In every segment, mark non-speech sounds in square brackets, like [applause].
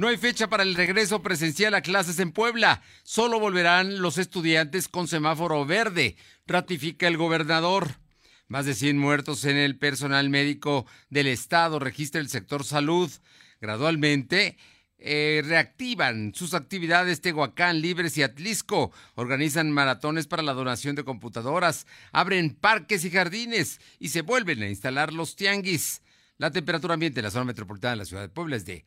No hay fecha para el regreso presencial a clases en Puebla. Solo volverán los estudiantes con semáforo verde, ratifica el gobernador. Más de 100 muertos en el personal médico del Estado, registra el sector salud. Gradualmente, eh, reactivan sus actividades Tehuacán, Libres y Atlisco, organizan maratones para la donación de computadoras, abren parques y jardines y se vuelven a instalar los tianguis. La temperatura ambiente en la zona metropolitana de la ciudad de Puebla es de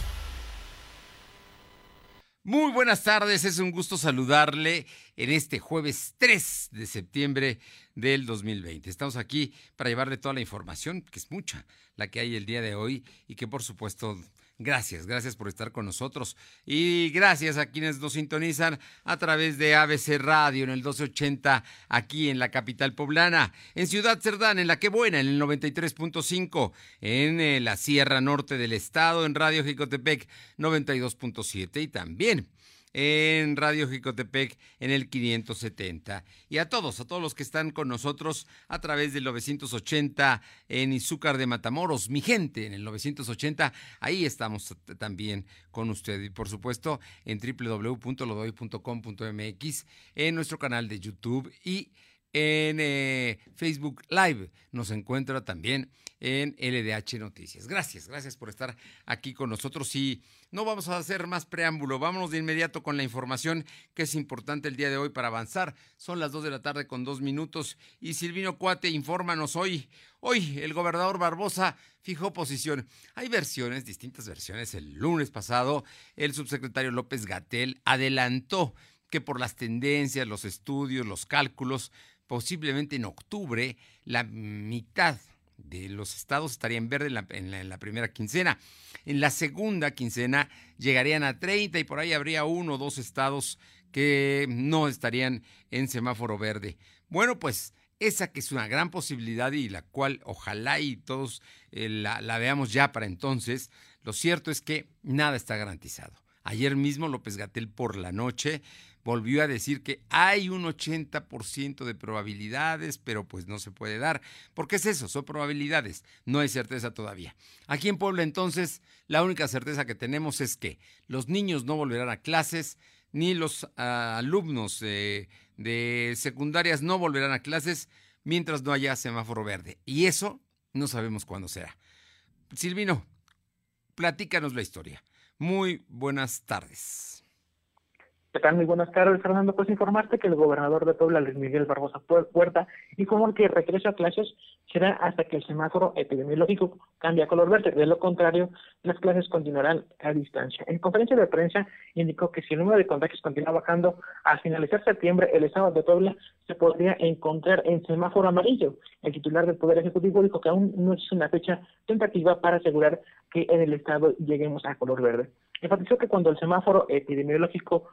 Muy buenas tardes, es un gusto saludarle en este jueves 3 de septiembre del 2020. Estamos aquí para llevarle toda la información, que es mucha la que hay el día de hoy y que por supuesto Gracias, gracias por estar con nosotros. Y gracias a quienes nos sintonizan a través de ABC Radio en el 1280 aquí en la capital poblana, en Ciudad Cerdán, en La Que Buena, en el 93.5, en eh, la Sierra Norte del Estado, en Radio Jicotepec 92.7 y también en Radio Jicotepec en el 570. Y a todos, a todos los que están con nosotros a través del 980 en Izúcar de Matamoros, mi gente en el 980, ahí estamos también con usted. Y por supuesto en www.lodoy.com.mx, en nuestro canal de YouTube y en eh, Facebook Live. Nos encuentra también en LDH Noticias. Gracias, gracias por estar aquí con nosotros y no vamos a hacer más preámbulo, vámonos de inmediato con la información que es importante el día de hoy para avanzar. Son las 2 de la tarde con dos minutos y Silvino Cuate, infórmanos hoy. Hoy el gobernador Barbosa fijó posición. Hay versiones, distintas versiones. El lunes pasado el subsecretario López Gatel adelantó que por las tendencias, los estudios, los cálculos, posiblemente en octubre la mitad de los estados estarían en verde en la, primera quincena. En la segunda quincena llegarían a 30 y por ahí habría uno o dos estados que no estarían en semáforo verde. Bueno, pues esa que es una gran posibilidad y la cual ojalá y todos eh, la, la veamos ya para entonces, lo cierto es que nada está garantizado. Ayer mismo López Gatel por la noche volvió a decir que hay un 80% de probabilidades, pero pues no se puede dar. ¿Por qué es eso? Son probabilidades, no hay certeza todavía. Aquí en Puebla entonces, la única certeza que tenemos es que los niños no volverán a clases, ni los ah, alumnos de secundarias no volverán a clases mientras no haya semáforo verde. Y eso no sabemos cuándo será. Silvino, platícanos la historia. Muy buenas tardes. ¿Qué tal? Muy buenas tardes, Fernando. Pues informarte que el gobernador de Puebla, Luis Miguel Barbosa Puerta, informó que el regreso a clases será hasta que el semáforo epidemiológico cambie a color verde. De lo contrario, las clases continuarán a distancia. En conferencia de prensa indicó que si el número de contagios continúa bajando, al finalizar septiembre, el estado de Puebla se podría encontrar en semáforo amarillo. El titular del Poder Ejecutivo dijo que aún no es una fecha tentativa para asegurar que en el estado lleguemos a color verde. Enfatizó que cuando el semáforo epidemiológico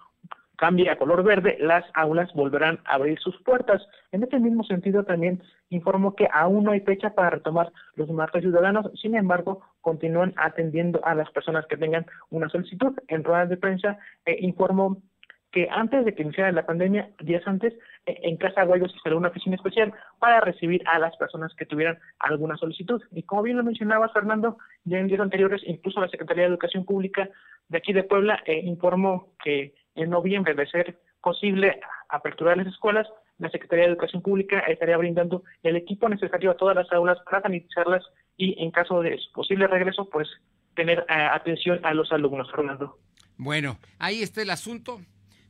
cambie a color verde, las aulas volverán a abrir sus puertas. En este mismo sentido, también informó que aún no hay fecha para retomar los martes ciudadanos, sin embargo, continúan atendiendo a las personas que tengan una solicitud. En ruedas de prensa eh, informó que antes de que iniciara la pandemia, días antes, eh, en Casa Guayos se instaló una oficina especial para recibir a las personas que tuvieran alguna solicitud. Y como bien lo mencionaba Fernando, ya en días anteriores, incluso la Secretaría de Educación Pública de aquí de Puebla eh, informó que en noviembre, de ser posible aperturar las escuelas, la Secretaría de Educación Pública estaría brindando el equipo necesario a todas las aulas para sanitizarlas y en caso de posible regreso, pues tener eh, atención a los alumnos, Fernando. Bueno, ahí está el asunto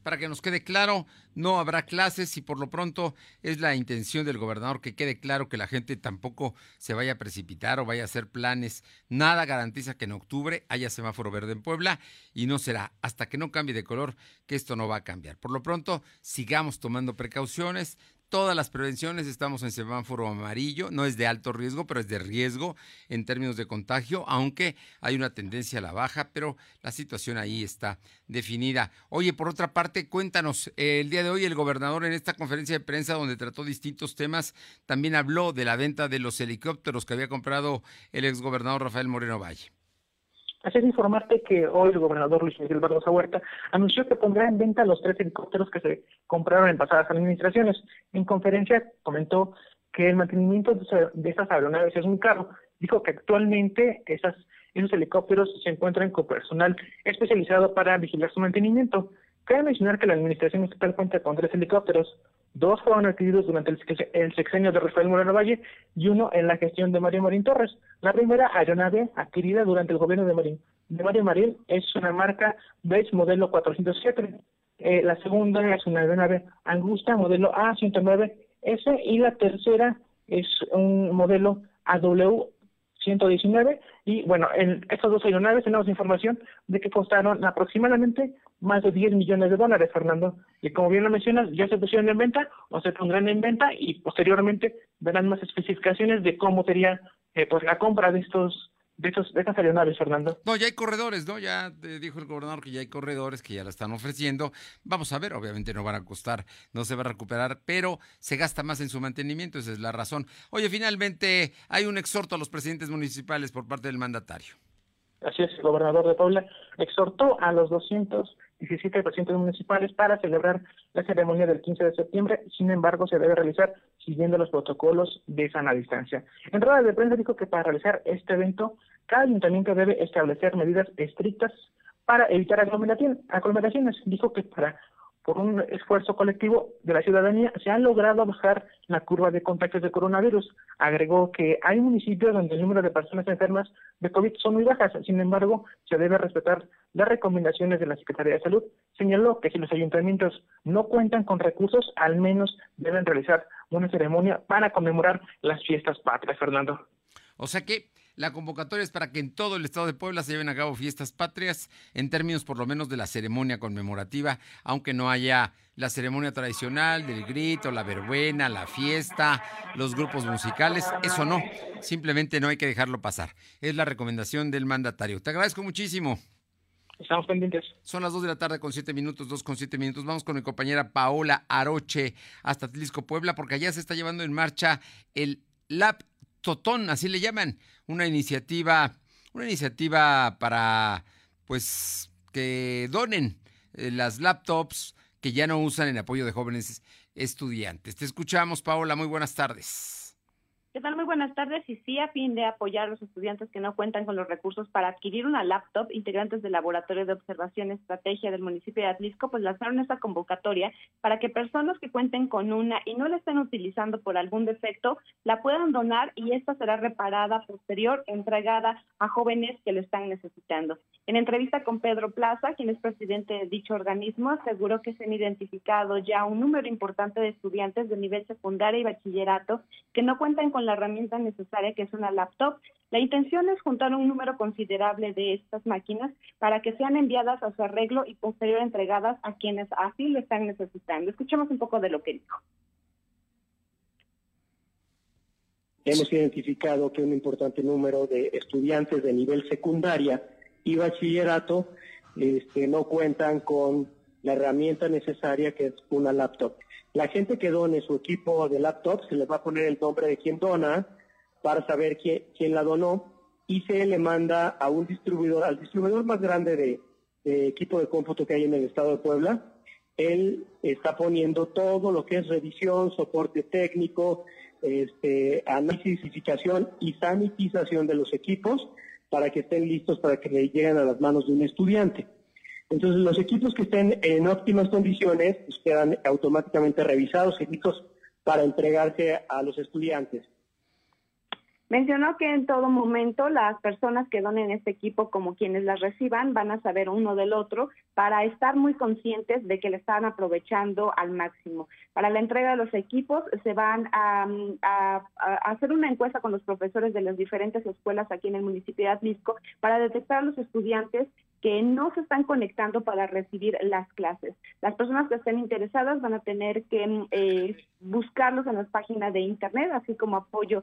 para que nos quede claro, no habrá clases y por lo pronto es la intención del gobernador que quede claro que la gente tampoco se vaya a precipitar o vaya a hacer planes. Nada garantiza que en octubre haya semáforo verde en Puebla y no será hasta que no cambie de color que esto no va a cambiar. Por lo pronto, sigamos tomando precauciones, todas las prevenciones, estamos en semáforo amarillo, no es de alto riesgo, pero es de riesgo en términos de contagio, aunque hay una tendencia a la baja, pero la situación ahí está definida. Oye, por otra parte, cuéntanos, el día de hoy el gobernador en esta conferencia de prensa donde trató distintos temas, también habló de la venta de los helicópteros que había comprado el exgobernador Rafael Moreno Valle. Así informarte que hoy el gobernador Luis Miguel Barbosa Huerta anunció que pondrá en venta los tres helicópteros que se compraron en pasadas administraciones. En conferencia comentó que el mantenimiento de esas aeronaves es muy caro. Dijo que actualmente esos helicópteros se encuentran con personal especializado para vigilar su mantenimiento. Cabe mencionar que la administración estatal cuenta con tres helicópteros. Dos fueron adquiridos durante el sexenio de Rafael Moreno Valle y uno en la gestión de Mario Marín Torres. La primera aeronave adquirida durante el gobierno de Marín, de Mario Marín es una marca Bates modelo 407. Eh, la segunda es una aeronave Angusta modelo A109S y la tercera es un modelo AW 119 y bueno, en estas dos aeronaves tenemos información de que costaron aproximadamente más de 10 millones de dólares, Fernando. Y como bien lo mencionas, ya se pusieron en venta o se pondrán en venta y posteriormente verán más especificaciones de cómo sería eh, pues la compra de estos de, estos, de estas aeronaves, Fernando. No, ya hay corredores, ¿no? Ya dijo el gobernador que ya hay corredores que ya la están ofreciendo. Vamos a ver, obviamente no van a costar, no se va a recuperar, pero se gasta más en su mantenimiento, esa es la razón. Oye, finalmente hay un exhorto a los presidentes municipales por parte del mandatario. Así es, el gobernador de Puebla exhortó a los 217 presidentes municipales para celebrar la ceremonia del 15 de septiembre, sin embargo se debe realizar siguiendo los protocolos de sana distancia. En rueda de prensa dijo que para realizar este evento, cada ayuntamiento debe establecer medidas estrictas para evitar aglomeraciones. Dijo que para por un esfuerzo colectivo de la ciudadanía, se ha logrado bajar la curva de contagios de coronavirus. Agregó que hay municipios donde el número de personas enfermas de COVID son muy bajas, sin embargo, se debe respetar las recomendaciones de la Secretaría de Salud. Señaló que si los ayuntamientos no cuentan con recursos, al menos deben realizar una ceremonia para conmemorar las fiestas patrias, Fernando. O sea que la convocatoria es para que en todo el estado de Puebla se lleven a cabo fiestas patrias, en términos por lo menos de la ceremonia conmemorativa, aunque no haya la ceremonia tradicional del grito, la verbuena, la fiesta, los grupos musicales, eso no, simplemente no hay que dejarlo pasar. Es la recomendación del mandatario. Te agradezco muchísimo. Estamos pendientes. Son las 2 de la tarde con 7 minutos, 2 con 7 minutos. Vamos con mi compañera Paola Aroche hasta Tlisco, Puebla, porque allá se está llevando en marcha el Lab Totón, así le llaman, una iniciativa, una iniciativa para pues que donen eh, las laptops que ya no usan en apoyo de jóvenes estudiantes. Te escuchamos, Paola, muy buenas tardes. ¿Qué tal? Muy buenas tardes. Y sí, a fin de apoyar a los estudiantes que no cuentan con los recursos para adquirir una laptop, integrantes del Laboratorio de Observación y Estrategia del municipio de Atlisco, pues lanzaron esta convocatoria para que personas que cuenten con una y no la estén utilizando por algún defecto, la puedan donar y esta será reparada posterior, entregada a jóvenes que lo están necesitando. En entrevista con Pedro Plaza, quien es presidente de dicho organismo, aseguró que se han identificado ya un número importante de estudiantes de nivel secundario y bachillerato que no cuentan con la herramienta necesaria que es una laptop. La intención es juntar un número considerable de estas máquinas para que sean enviadas a su arreglo y posterior entregadas a quienes así lo están necesitando. Escuchemos un poco de lo que dijo. Hemos identificado que un importante número de estudiantes de nivel secundaria y bachillerato este, no cuentan con la herramienta necesaria que es una laptop. La gente que done su equipo de laptop se le va a poner el nombre de quien dona para saber quién, la donó y se le manda a un distribuidor, al distribuidor más grande de, equipo de cómputo que hay en el estado de Puebla. Él está poniendo todo lo que es revisión, soporte técnico, este, y sanitización de los equipos para que estén listos para que le lleguen a las manos de un estudiante. Entonces, los equipos que estén en óptimas condiciones pues, quedan automáticamente revisados y listos para entregarse a los estudiantes. Mencionó que en todo momento las personas que donen este equipo como quienes las reciban van a saber uno del otro para estar muy conscientes de que le están aprovechando al máximo. Para la entrega de los equipos se van a, hacer una encuesta con los profesores de las diferentes escuelas aquí en el municipio de Atlisco para detectar a los estudiantes que no se están conectando para recibir las clases. Las personas que estén interesadas van a tener que mm, eh, buscarlos en las páginas de internet, así como apoyo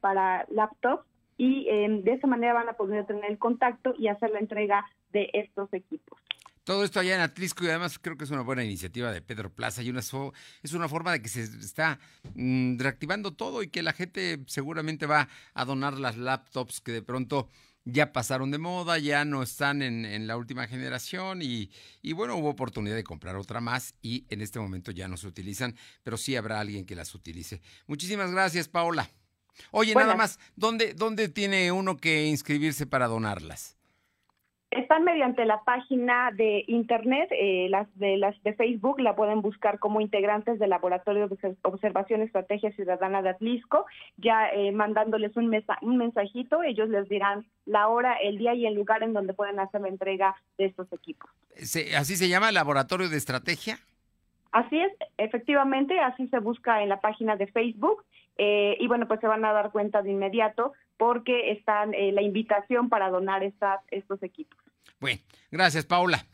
para laptops y em, de esa manera van a poder tener el contacto y hacer la entrega de estos equipos. Todo esto allá en Atlisco y además creo que es una buena iniciativa de Pedro Plaza y una es una forma de que se está mm, reactivando todo y que la gente seguramente va a donar las laptops que de pronto ya pasaron de moda, ya no están en, la última generación y, y, bueno, hubo oportunidad de comprar otra más y en este momento ya no se utilizan, pero sí habrá alguien que las utilice. Muchísimas gracias, Paola. Oye, nada más, ¿dónde, ¿dónde tiene uno que inscribirse para donarlas? Están mediante la página de internet, eh, las de las de Facebook la pueden buscar como integrantes del Laboratorio de Observación Estrategia Ciudadana de Atlisco, ya eh, mandándoles un, un mensajito, ellos les dirán la hora, el día y el lugar en donde pueden hacer la entrega de estos equipos. ¿Así se llama Laboratorio de Estrategia? Así es, efectivamente, así se busca en la página de Facebook eh, y bueno, pues se van a dar cuenta de inmediato porque están eh, la invitación para donar estas, estos equipos. Bueno, gracias Paula.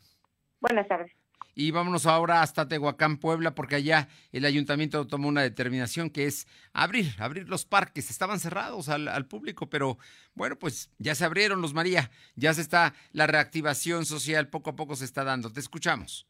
Buenas tardes. Y vámonos ahora hasta Tehuacán, Puebla, porque allá el ayuntamiento tomó una determinación que es abrir, abrir los parques. Estaban cerrados al, al, público, pero bueno, pues ya se abrieron los María. Ya se está, la reactivación social poco a poco se está dando. Te escuchamos.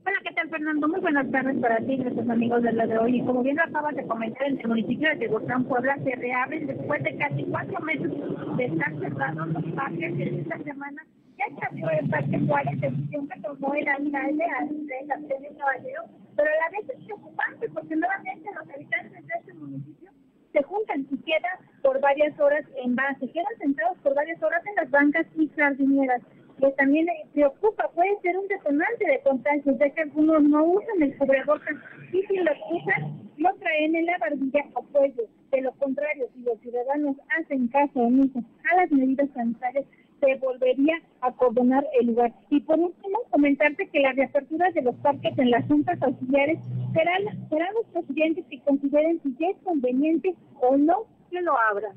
Hola, ¿qué tal, Fernando? Muy buenas tardes para ti y nuestros amigos de la de hoy. Y como bien acabas de comentar, en el municipio de Tehuacán, Puebla, se reabren después de casi cuatro meses de estar cerrados los parques. Esta semana ya se abrió el Parque Juárez, decisión que tomó el alcalde de la de Caballero, pero a la vez es preocupante porque nuevamente los habitantes de este municipio se juntan y quedan por varias horas en base, quedan sentados por varias horas en las bancas y jardineras que también preocupa, puede ser un detonante de contagios, ya que algunos no usan el cubrebocas y si lo usan, lo traen en la barbilla o cuello. De lo contrario, si los ciudadanos hacen caso omiso a las medidas sanitarias, se volvería a cordonar el lugar. Y por último, comentarte que la reapertura de los parques en las juntas auxiliares serán, serán los presidentes que consideren si es conveniente o no que lo abran.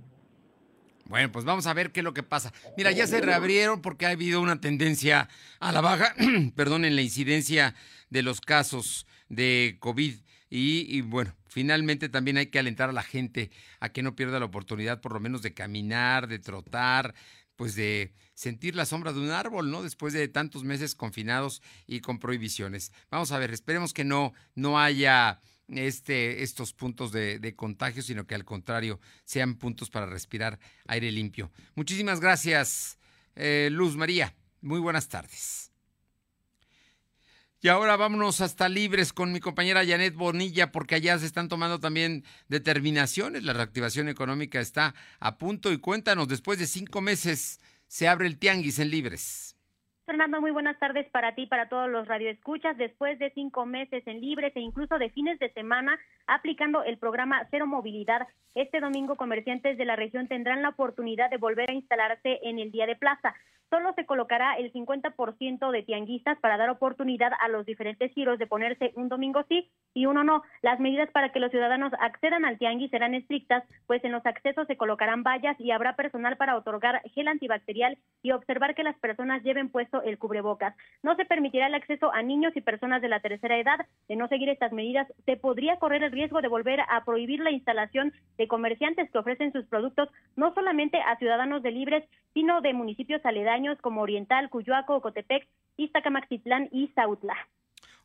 Bueno, pues vamos a ver qué es lo que pasa. Mira, ya se reabrieron porque ha habido una tendencia a la baja, [clears throat] perdón, en la incidencia de los casos de COVID. Y, bueno, finalmente también hay que alentar a la gente a que no pierda la oportunidad por lo menos de caminar, de trotar, pues de sentir la sombra de un árbol, ¿no? Después de tantos meses confinados y con prohibiciones. Vamos a ver, esperemos que no, no haya este, estos puntos de, contagio, sino que al contrario sean puntos para respirar aire limpio. Muchísimas gracias, eh, Luz María. Muy buenas tardes. Y ahora vámonos hasta Libres con mi compañera Janet Bonilla, porque allá se están tomando también determinaciones. La reactivación económica está a punto. Y cuéntanos, después de cinco meses se abre el Tianguis en Libres. Fernando, muy buenas tardes para ti, para todos los radioescuchas. Después de cinco meses en libres e incluso de fines de semana aplicando el programa Cero Movilidad, este domingo comerciantes de la región tendrán la oportunidad de volver a instalarse en el día de plaza solo se colocará el 50% de tianguistas para dar oportunidad a los diferentes giros de ponerse un domingo sí y uno no. Las medidas para que los ciudadanos accedan al tianguis serán estrictas, pues en los accesos se colocarán vallas y habrá personal para otorgar gel antibacterial y observar que las personas lleven puesto el cubrebocas. No se permitirá el acceso a niños y personas de la tercera edad. De no seguir estas medidas, se podría correr el riesgo de volver a prohibir la instalación de comerciantes que ofrecen sus productos no solamente a ciudadanos de libres, sino de municipios aledaños como Oriental, Cuyoaco, Cotepec, Iztacamaxitlán y Sautla.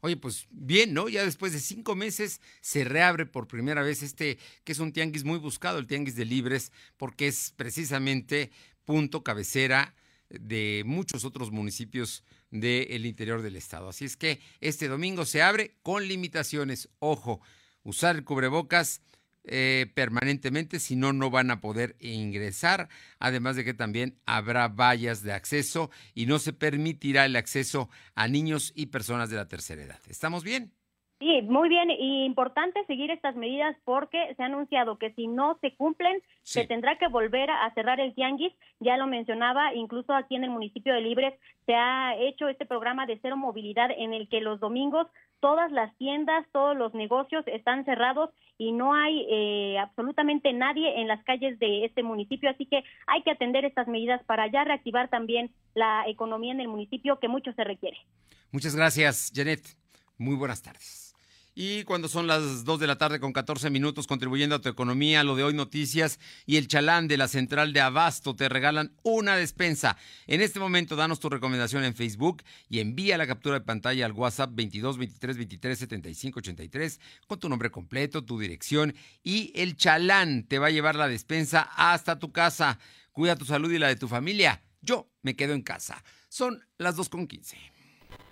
Oye, pues bien, ¿no? Ya después de cinco meses se reabre por primera vez este, que es un tianguis muy buscado, el tianguis de libres, porque es precisamente punto cabecera de muchos otros municipios del interior del estado. Así es que este domingo se abre con limitaciones. Ojo, usar el cubrebocas eh, permanentemente, si no, no van a poder ingresar. Además de que también habrá vallas de acceso y no se permitirá el acceso a niños y personas de la tercera edad. ¿Estamos bien? Sí, muy bien y importante seguir estas medidas porque se ha anunciado que si no se cumplen se tendrá que volver a cerrar el tianguis. Ya lo mencionaba, incluso aquí en el municipio de Libres se ha hecho este programa de cero movilidad en el que los domingos todas las tiendas, todos los negocios están cerrados y no hay eh, absolutamente nadie en las calles de este municipio, así que hay que atender estas medidas para ya reactivar también la economía en el municipio que mucho se requiere. Muchas gracias, Janet. Muy buenas tardes. Y cuando son las 2 de la tarde con 14 minutos contribuyendo a tu economía, lo de hoy noticias y el chalán de la central de Abasto te regalan una despensa. En este momento danos tu recomendación en Facebook y envía la captura de pantalla al WhatsApp 22 23 23 75 83 con tu nombre completo, tu dirección y el chalán te va a llevar la despensa hasta tu casa. Cuida tu salud y la de tu familia. Yo me quedo en casa. Son las 2 con 15.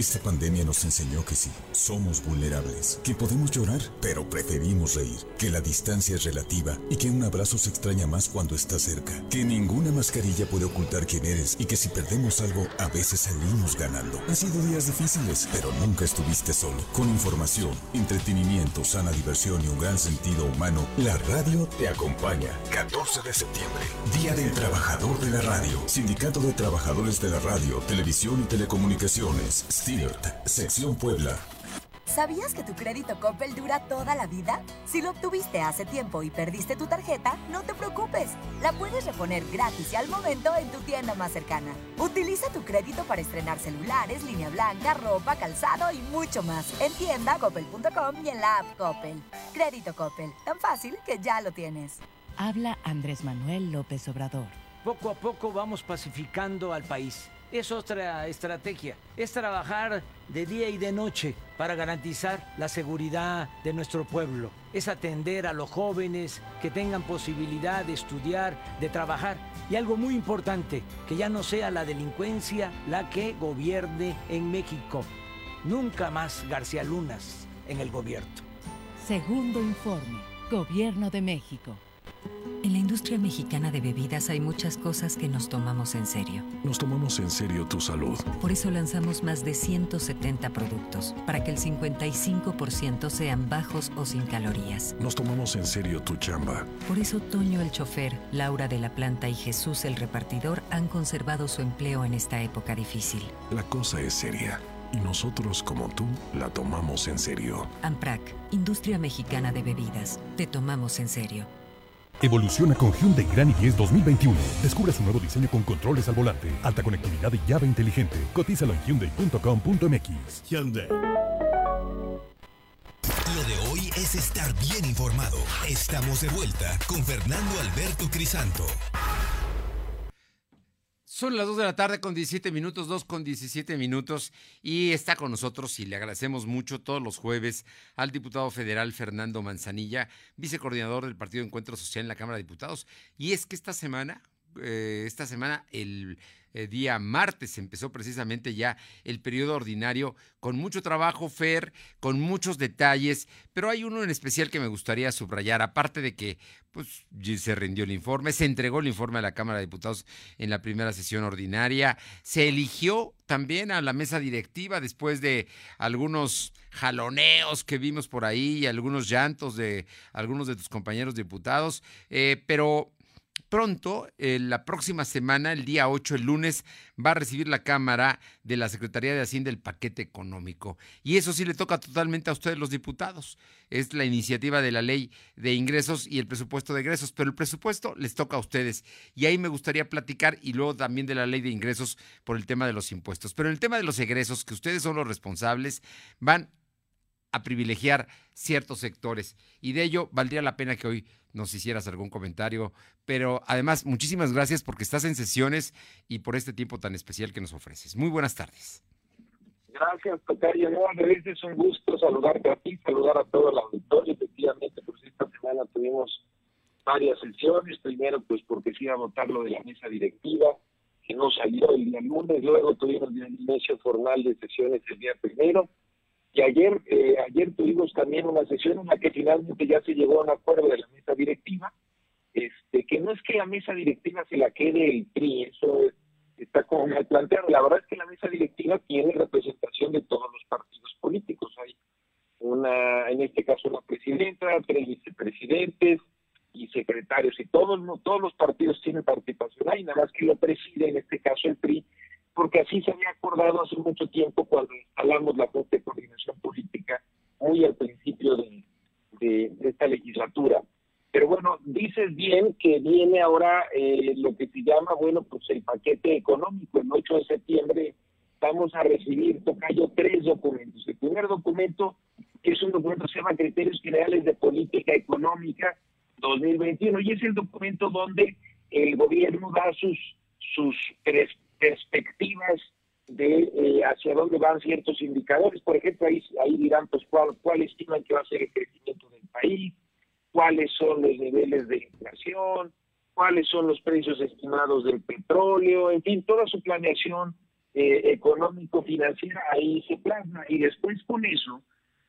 Esta pandemia nos enseñó que sí, somos vulnerables, que podemos llorar, pero preferimos reír, que la distancia es relativa y que un abrazo se extraña más cuando está cerca, que ninguna mascarilla puede ocultar quién eres y que si perdemos algo, a veces salimos ganando. Han sido días difíciles, pero nunca estuviste solo. Con información, entretenimiento, sana diversión y un gran sentido humano, la radio te acompaña. 14 de septiembre, Día del Trabajador de la Radio, Sindicato de Trabajadores de la Radio, Televisión y Telecomunicaciones. Sección Puebla. ¿Sabías que tu crédito Coppel dura toda la vida? Si lo obtuviste hace tiempo y perdiste tu tarjeta, no te preocupes. La puedes reponer gratis y al momento en tu tienda más cercana. Utiliza tu crédito para estrenar celulares, línea blanca, ropa, calzado y mucho más. En tienda coppel.com y en la app Coppel. Crédito Coppel, tan fácil que ya lo tienes. Habla Andrés Manuel López Obrador. Poco a poco vamos pacificando al país es otra estrategia. Es trabajar de día y de noche para garantizar la seguridad de nuestro pueblo. Es atender a los jóvenes que tengan posibilidad de estudiar, de trabajar. Y algo muy importante, que ya no sea la delincuencia la que gobierne en México. Nunca más García Lunas en el gobierno. Segundo informe, Gobierno de México. En la industria mexicana de bebidas hay muchas cosas que nos tomamos en serio. Nos tomamos en serio tu salud. Por eso lanzamos más de 170 productos, para que el 55% sean bajos o sin calorías. Nos tomamos en serio tu chamba. Por eso Toño el chofer, Laura de la planta y Jesús el repartidor han conservado su empleo en esta época difícil. La cosa es seria. Y nosotros, como tú, la tomamos en serio. AMPRAC, Industria Mexicana de Bebidas. Te tomamos en serio. Evoluciona con Hyundai Grand i10 2021. Descubre su nuevo diseño con controles al volante, alta conectividad y llave inteligente. Cotízalo en hyundai.com.mx. Hyundai. Lo de hoy es estar bien informado. Estamos de vuelta con Fernando Alberto Crisanto. Son las 2 de la tarde con 17 minutos, 2 con 17 minutos, y está con nosotros y le agradecemos mucho todos los jueves al diputado federal Fernando Manzanilla, vicecoordinador del Partido Encuentro Social en la Cámara de Diputados. Y es que esta semana, eh, esta semana, el eh, día martes. Empezó precisamente ya el periodo ordinario con mucho trabajo, Fer, con muchos detalles, pero hay uno en especial que me gustaría subrayar, aparte de que pues, se rindió el informe, se entregó el informe a la Cámara de Diputados en la primera sesión ordinaria, se eligió también a la mesa directiva después de algunos jaloneos que vimos por ahí y algunos llantos de algunos de tus compañeros diputados, eh, pero pronto, eh, la próxima semana, el día 8, el lunes, va a recibir la Cámara de la Secretaría de Hacienda el paquete económico. Y eso sí le toca totalmente a ustedes los diputados. Es la iniciativa de la ley de ingresos y el presupuesto de egresos, pero el presupuesto les toca a ustedes. Y ahí me gustaría platicar y luego también de la ley de ingresos por el tema de los impuestos. Pero en el tema de los egresos, que ustedes son los responsables, van a privilegiar ciertos sectores. Y de ello valdría la pena que hoy nos hicieras algún comentario. Pero además, muchísimas gracias porque estás en sesiones y por este tiempo tan especial que nos ofreces. Muy buenas tardes. Gracias, Tocayo. No, es un gusto saludarte a ti, saludar a todo el auditorio. Efectivamente, pues esta semana tuvimos varias sesiones. Primero, pues porque se iba a votar lo de la mesa directiva, que no salió el día lunes. Luego tuvimos el inicio formal de sesiones el día primero y ayer, eh, ayer tuvimos también una sesión en la que finalmente ya se llegó a un acuerdo de la mesa directiva este, que no es que la mesa directiva se la quede el PRI, eso está como mal planteado. La verdad es que la mesa directiva tiene representación de todos los partidos políticos. Hay una, en este caso, una presidenta, tres vicepresidentes y secretarios, y todos, todos los partidos tienen participación ahí, nada más que lo preside, en este caso, el PRI, porque así se había acordado hace mucho tiempo cuando instalamos la Junta de Coordinación Política, muy al principio de, de esta legislatura. Pero bueno, dices bien que viene ahora eh, lo que se llama, bueno, pues el paquete económico. El 8 de septiembre vamos a recibir, Tocayo, tres documentos. El primer documento, que es un documento que se llama Criterios Generales de Política Económica 2021, y es el documento donde el gobierno da sus, sus perspectivas de eh, hacia dónde van ciertos indicadores. Por ejemplo, ahí, ahí dirán, pues, cuál, cuál estiman que va a ser el crecimiento del país, cuáles son los niveles de inflación, cuáles son los precios estimados del petróleo, en fin, toda su planeación eh, económico-financiera ahí se plasma. Y después con eso,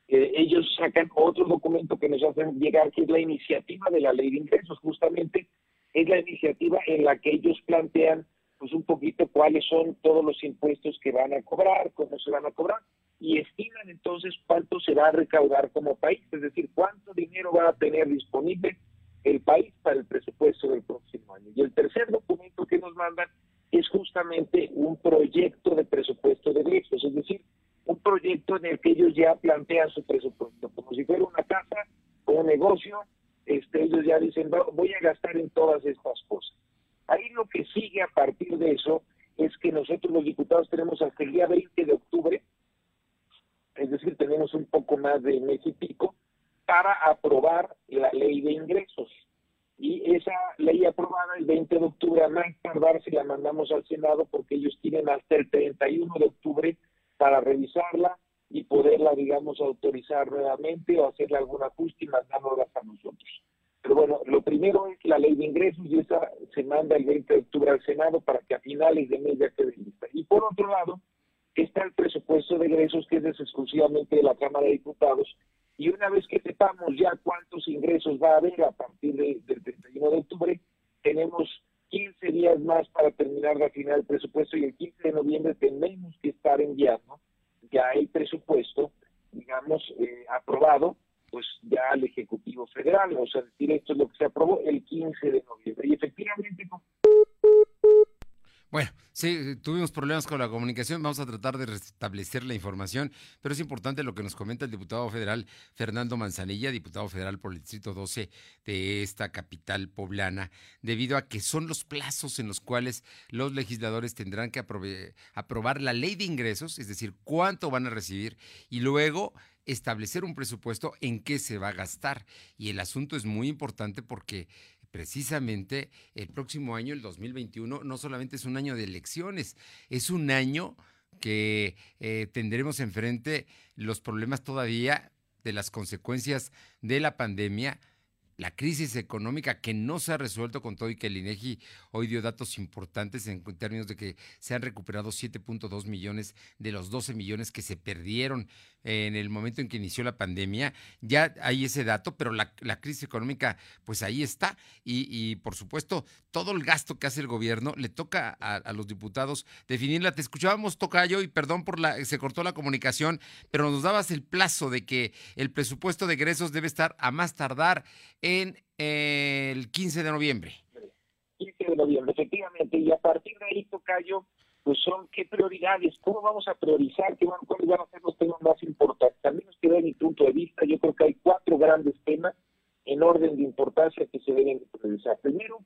eh, ellos sacan otro documento que nos hacen llegar, que es la iniciativa de la ley de ingresos. Justamente es la iniciativa en la que ellos plantean pues un poquito cuáles son todos los impuestos que van a cobrar, cómo se van a cobrar y estiman entonces cuánto se va a recaudar como país, es decir, cuánto dinero va a tener disponible el país para el presupuesto del próximo año. Y el tercer documento que nos mandan es justamente un proyecto de presupuesto de ingresos, es decir, un proyecto en el que ellos ya plantean su presupuesto, como si fuera una casa o un negocio, este, ellos ya dicen, voy a gastar en todas estas cosas. Ahí lo que sigue a partir de eso es que nosotros los diputados tenemos hasta el día 20 de octubre es decir, tenemos un poco más de mes y pico, para aprobar la ley de ingresos. Y esa ley aprobada el 20 de octubre, a más tardar, se la mandamos al Senado porque ellos tienen hasta el 31 de octubre para revisarla y poderla, digamos, autorizar nuevamente o hacerle algún ajuste y mandárnosla a nosotros. Pero bueno, lo primero es la ley de ingresos y esa se manda el 20 de octubre al Senado para que a finales de mes ya quede lista. Y por otro lado, está el presupuesto de ingresos que es exclusivamente de la Cámara de Diputados y una vez que sepamos ya cuántos ingresos va a haber a partir del 31 de octubre, tenemos 15 días más para terminar de afinar el presupuesto y el 15 de noviembre tenemos que estar enviando ya el presupuesto, digamos, eh, aprobado, pues ya al Ejecutivo Federal, o sea, decir, esto es lo que se aprobó el 15 de noviembre. Y efectivamente, bueno, sí, tuvimos problemas con la comunicación, vamos a tratar de restablecer la información, pero es importante lo que nos comenta el diputado federal Fernando Manzanilla, diputado federal por el Distrito 12 de esta capital poblana, debido a que son los plazos en los cuales los legisladores tendrán que aprobar la ley de ingresos, es decir, cuánto van a recibir, y luego establecer un presupuesto en qué se va a gastar. Y el asunto es muy importante porque precisamente el próximo año, el 2021, no solamente es un año de elecciones, es un año que eh, tendremos enfrente los problemas todavía de las consecuencias de la pandemia, la crisis económica que no se ha resuelto con todo y que el INEGI hoy dio datos importantes en términos de que se han recuperado 7.2 millones de los 12 millones que se perdieron en el momento en que inició la pandemia. Ya hay ese dato, pero la, crisis económica, pues ahí está. Y, por supuesto, todo el gasto que hace el gobierno le toca a, los diputados definirla. Te escuchábamos, Tocayo, y perdón por la, se cortó la comunicación, pero nos dabas el plazo de que el presupuesto de egresos debe estar a más tardar en el 15 de noviembre. 15 de noviembre, efectivamente, y a partir de ahí, Tocayo, pues son qué prioridades, cómo vamos a priorizar, qué van, cuáles van a ser los temas más importantes. También nos queda mi punto de vista, yo creo que hay cuatro grandes temas en orden de importancia que se deben priorizar. Primero,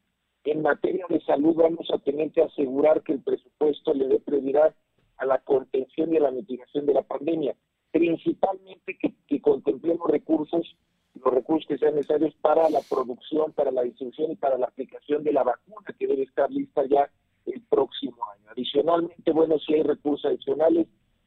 en materia de salud vamos a tener que asegurar que el presupuesto le dé prioridad a la contención y a la mitigación de la pandemia, principalmente que, que contemplemos recursos, los recursos que sean necesarios para la producción, para la distribución y para la aplicación de la vacuna que debe estar lista ya el próximo año. Adicionalmente, bueno, si hay recursos adicionales,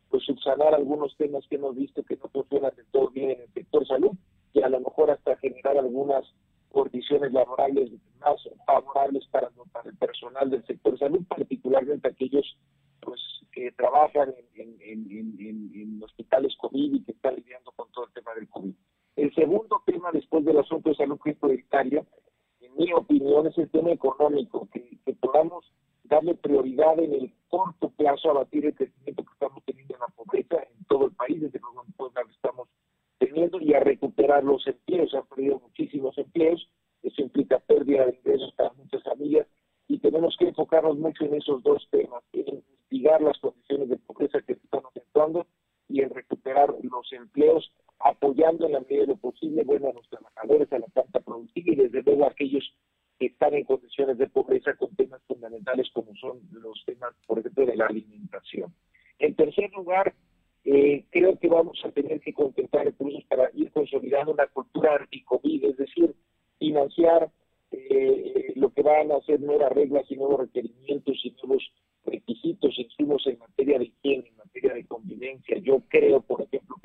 pues subsanar algunos temas que hemos visto que no funcionan del todo bien en el sector salud y a lo mejor hasta generar algunas condiciones laborales más favorables para, el personal del sector salud, particularmente aquellos pues que trabajan en, en, hospitales COVID y que están lidiando con todo el tema del COVID. El segundo tema después del asunto de salud que es prioritario, en mi opinión, es el tema económico, que, que podamos darle prioridad en el corto plazo a batir el crecimiento que estamos teniendo en la pobreza en todo el país, desde luego en Puebla lo estamos teniendo, y a recuperar los empleos. Se han perdido muchísimos empleos, eso implica pérdida de ingresos para muchas familias, y tenemos que enfocarnos mucho en esos dos temas, en investigar las condiciones de pobreza que se están acentuando y en recuperar los empleos apoyando en la medida de lo posible, bueno, a los trabajadores, a la planta productiva y desde luego a aquellos que están en condiciones de pobreza con temas fundamentales como son los temas, por ejemplo, de la alimentación. En tercer lugar, eh, creo que vamos a tener que contemplar recursos para ir consolidando una cultura anti-COVID, es decir, financiar eh, lo que van a ser nuevas reglas y nuevos requerimientos y nuevos requisitos, insumos en materia de higiene, en materia de convivencia. Yo creo, por ejemplo,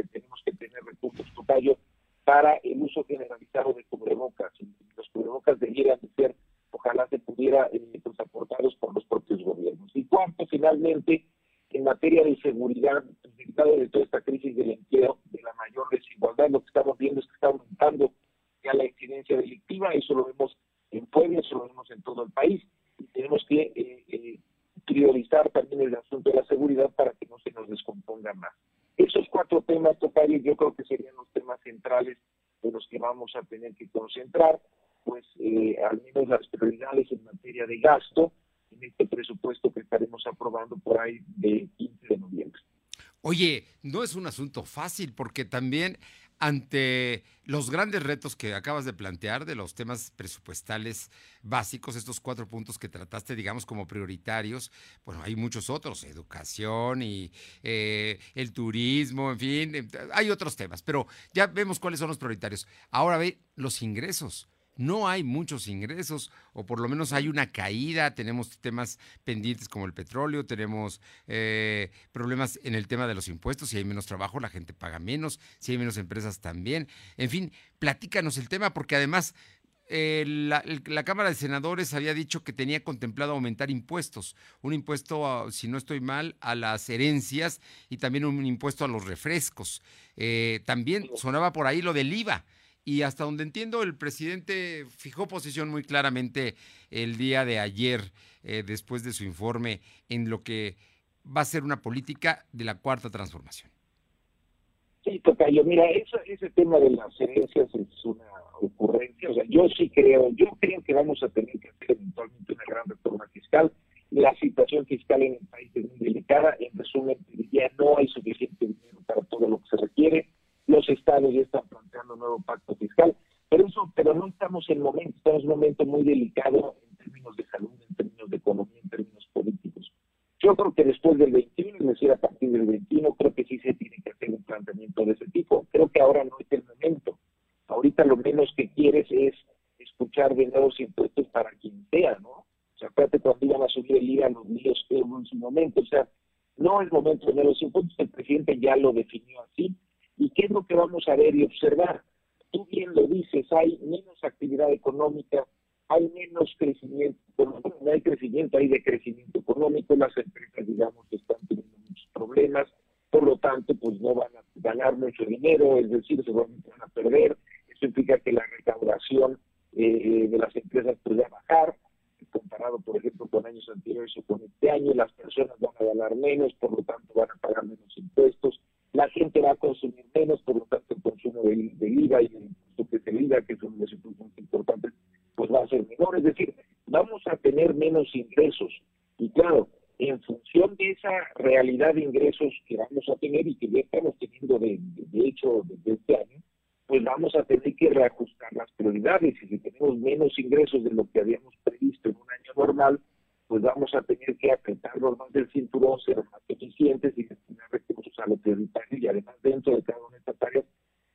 para el uso generalizado de cubrebocas. Los cubrebocas debieran de ser, ojalá se pudiera, eh, pues, aportados por los propios gobiernos. Y cuarto, finalmente, en materia de seguridad, resultado de toda esta crisis del empleo, de la mayor desigualdad, lo que estamos viendo es que está aumentando ya la incidencia delictiva, eso lo vemos en Puebla, eso lo vemos en todo el país, y tenemos que eh, eh, priorizar también el asunto de la seguridad para que no se nos descomponga más. Esos cuatro temas, Tocayo, yo creo que serían los temas centrales de los que vamos a tener que concentrar, pues eh, al menos las prioridades en materia de gasto en este presupuesto que estaremos aprobando por ahí de 15 de noviembre. Oye, no es un asunto fácil porque también ante los grandes retos que acabas de plantear de los temas presupuestales básicos, estos cuatro puntos que trataste, digamos, como prioritarios, bueno, hay muchos otros, educación y eh, el turismo, en fin, hay otros temas, pero ya vemos cuáles son los prioritarios. Ahora ve los ingresos no hay muchos ingresos, o por lo menos hay una caída, tenemos temas pendientes como el petróleo, tenemos eh, problemas en el tema de los impuestos, si hay menos trabajo la gente paga menos, si hay menos empresas también. En fin, platícanos el tema, porque además eh, la, la, Cámara de Senadores había dicho que tenía contemplado aumentar impuestos, un impuesto, si no estoy mal, a las herencias y también un impuesto a los refrescos. Eh, también sonaba por ahí lo del IVA y hasta donde entiendo el presidente fijó posición muy claramente el día de ayer, eh, después de su informe, en lo que va a ser una política de la cuarta transformación. Sí, Tocayo, mira, ese tema de las herencias es una ocurrencia, o sea, yo sí creo, yo creo que vamos a tener que hacer eventualmente una gran reforma fiscal. La situación fiscal en el país es muy delicada, en resumen, ya no hay suficiente dinero para todo lo que se requiere los estados ya están planteando un nuevo pacto fiscal, pero eso, pero no estamos en momento, estamos en un momento muy delicado en términos de salud, en términos de economía, en términos políticos. Yo creo que después del 21, es decir, a partir del 21, creo que sí se tiene que hacer un planteamiento de ese tipo. Creo que ahora no es el momento. Ahorita lo menos que quieres es escuchar de nuevos impuestos para quien sea, ¿no? O sea, acuérdate cuando iban a subir el IVA los líos que hubo en su momento. O sea, no es momento de nuevos impuestos, el presidente ya lo definió así ¿Y qué es lo que vamos a ver y observar? Tú bien lo dices, hay menos actividad económica, hay menos crecimiento, bueno, no hay crecimiento, hay decrecimiento económico, las empresas, digamos, están teniendo muchos problemas, por lo tanto, pues no van a ganar mucho dinero, es decir, seguramente van a perder, eso implica que la recaudación eh, de las empresas puede bajar, comparado, por ejemplo, con años anteriores o con este año, las personas van a ganar menos, por lo tanto van a pagar menos impuestos, la gente va a consumir menos, por lo tanto el consumo del, IVA y el impuesto que el IVA, que son los impuestos importantes, pues va a ser menor. Es decir, vamos a tener menos ingresos. Y claro, en función de esa realidad de ingresos que vamos a tener y que ya estamos teniendo de, de hecho desde este año, pues vamos a tener que reajustar las prioridades. Y si tenemos menos ingresos de lo que habíamos previsto en un año normal, pues vamos a tener que apretarnos más del cinturón, ser más eficientes y a lo prioritario y además dentro de cada una de estas áreas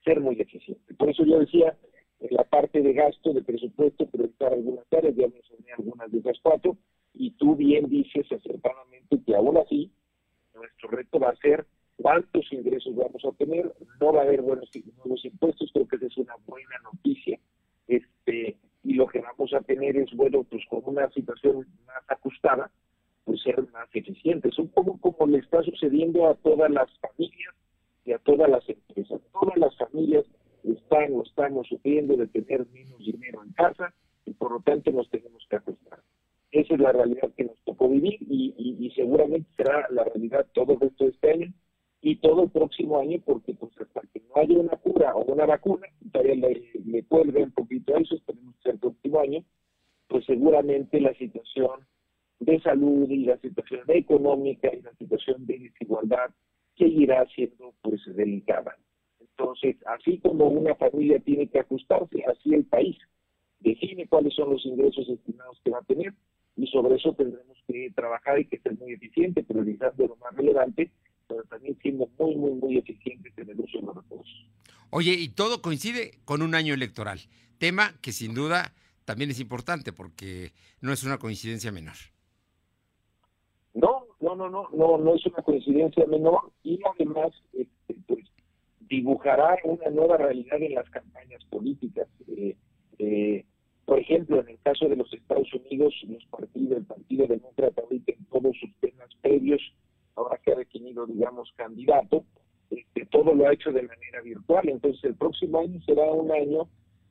ser muy eficientes. Por eso yo decía, en la parte de gasto, de presupuesto, priorizar algunas áreas, ya mencioné algunas de esas cuatro, y tú bien dices acertadamente que aún así nuestro reto va a ser cuántos ingresos vamos a tener, no va a haber buenos nuevos impuestos, creo que esa es una buena noticia. Este, y lo que vamos a tener es, bueno, pues con una situación más ajustada, pues ser más eficientes. Un poco como le está sucediendo a todas las familias y a todas las empresas. Todas las familias están o estamos sufriendo de tener menos dinero en casa y por lo tanto nos tenemos que ajustar. Esa es la realidad que nos tocó vivir y, y, seguramente será la realidad todo el resto de este año y todo el próximo año, porque pues hasta que no haya una cura o una vacuna, todavía le, le ver un poquito a eso, esperemos que sea el próximo año, pues seguramente la situación de salud y la situación económica y la situación de desigualdad seguirá siendo pues delicada. Entonces, así como una familia tiene que ajustarse, así el país define cuáles son los ingresos estimados que va a tener y sobre eso tendremos que trabajar y que ser muy eficiente, priorizando lo más relevante, pero también siendo muy, muy, muy eficientes en el uso de los recursos. Oye, y todo coincide con un año electoral, tema que sin duda también es importante porque no es una coincidencia menor. No, no, no, no, no, no es una coincidencia menor y además este, pues, dibujará una nueva realidad en las campañas políticas. Eh, eh, por ejemplo, en el caso de los Estados Unidos, los partidos, el Partido Demócrata ahorita en todos sus temas previos, ahora que ha definido, digamos, candidato, este, todo lo ha hecho de manera virtual. Entonces, el próximo año será un año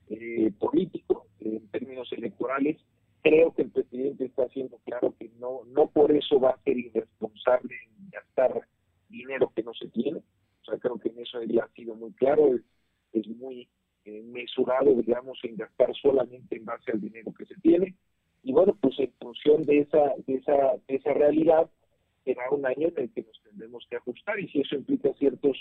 eh, político en términos electorales creo que el presidente está haciendo claro que no, no por eso va a ser irresponsable en gastar dinero que no se tiene. O sea, creo que en eso él ha sido muy claro, es, muy eh, mesurado, digamos, en gastar solamente en base al dinero que se tiene. Y bueno, pues en función de esa, de esa, de esa realidad, será un año en el que nos tendremos que ajustar y si eso implica ciertos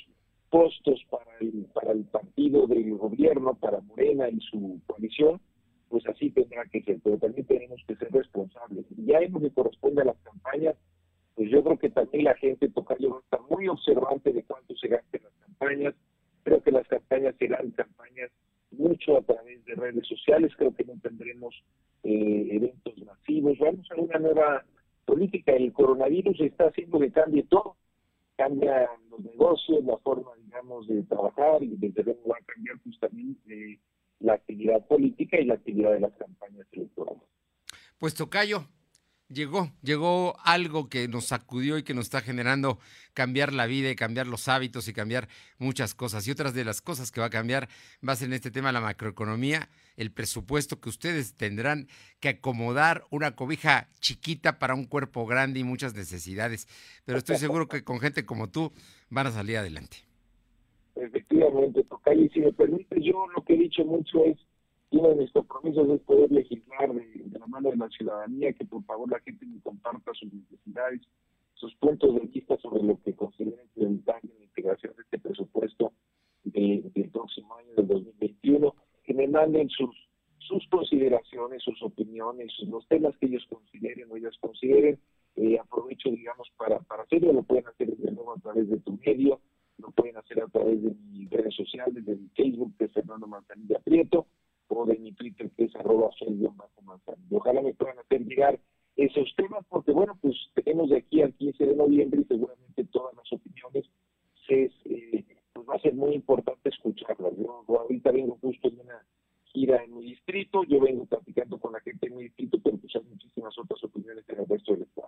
costos para el, para el partido del gobierno, para Morena y su coalición, pues así tendrá que ser, pero también tenemos que ser responsables. Y ya en lo que corresponde a las campañas, pues yo creo que también la gente Tocayo está muy observante de cuánto se gasta en las campañas. Creo que las campañas serán campañas mucho a través de redes sociales, creo que no tendremos eh, eventos masivos. Vamos a una nueva política. El coronavirus está haciendo que cambie todo. Cambia los negocios, la forma, digamos, de trabajar y desde luego va a cambiar justamente eh, la actividad política y la actividad de las campañas electorales. Pues Tocayo, llegó, llegó algo que nos sacudió y que nos está generando cambiar la vida y cambiar los hábitos y cambiar muchas cosas. Y otras de las cosas que va a cambiar va a ser en este tema la macroeconomía, el presupuesto que ustedes tendrán que acomodar una cobija chiquita para un cuerpo grande y muchas necesidades. Pero estoy seguro que con gente como tú van a salir adelante. Efectivamente, Tocayo, y si me permite, yo lo que he dicho mucho es, uno de mis compromisos es poder legislar de, la mano de la ciudadanía, que por favor la gente me comparta sus necesidades, sus puntos de vista sobre lo que consideren prioritario en la integración de este presupuesto del próximo año, del 2021, que me manden sus sus consideraciones, sus opiniones, los temas que ellos consideren o ellas consideren. Eh, aprovecho, digamos, para, para hacerlo, lo pueden hacer de nuevo a través de tu medio, lo pueden hacer a través de mis redes sociales, de mi Facebook, que es Fernando Manzanilla Prieto, o de mi Twitter, que es arroba Manzanilla. Ojalá me puedan hacer llegar esos temas, porque bueno, pues tenemos de aquí al 15 de noviembre y seguramente todas las opiniones se, eh, pues va a ser muy importante escucharlas. Yo ahorita vengo justo en una gira en mi distrito, yo vengo platicando con la gente en mi distrito, pero pues hay muchísimas otras opiniones en el resto del estado.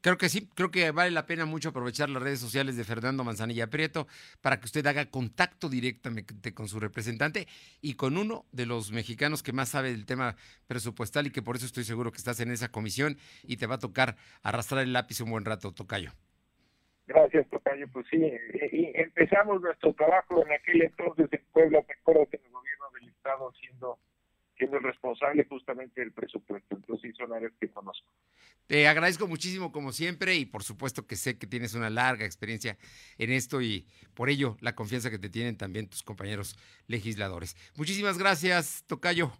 Creo que sí, creo que vale la pena mucho aprovechar las redes sociales de Fernando Manzanilla Prieto para que usted haga contacto directamente con su representante y con uno de los mexicanos que más sabe del tema presupuestal y que por eso estoy seguro que estás en esa comisión y te va a tocar arrastrar el lápiz un buen rato, Tocayo. Gracias, Tocayo. Pues sí, y empezamos nuestro trabajo en aquel entonces en Puebla, me acuerdo que el gobierno del Estado siendo siendo el responsable justamente del presupuesto. Entonces, son áreas que conozco. Te agradezco muchísimo, como siempre, y por supuesto que sé que tienes una larga experiencia en esto y por ello la confianza que te tienen también tus compañeros legisladores. Muchísimas gracias, Tocayo.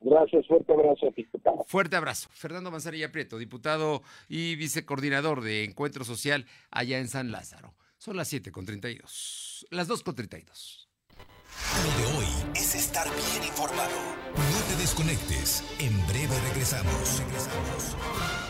Gracias, fuerte abrazo a ti. Fuerte abrazo. Fernando Manzanilla Prieto, diputado y vicecoordinador de Encuentro Social allá en San Lázaro. Son las 7 con 32, las 2 con 32. Lo de hoy es estar bien informado. No te desconectes. En breve regresamos. Regresamos.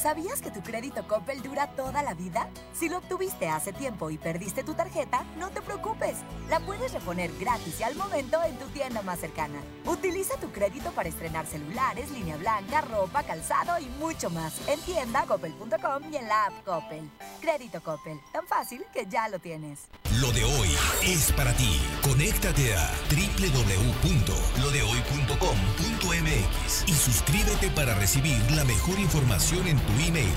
¿Sabías que tu crédito Coppel dura toda la vida? Si lo obtuviste hace tiempo y perdiste tu tarjeta, no te preocupes. La puedes reponer gratis y al momento en tu tienda más cercana. Utiliza tu crédito para estrenar celulares, línea blanca, ropa, calzado y mucho más en tienda coppel.com y en la app Coppel. Crédito Coppel, tan fácil que ya lo tienes. Lo de hoy es para ti. Conéctate a y suscríbete para recibir la mejor información en tu email.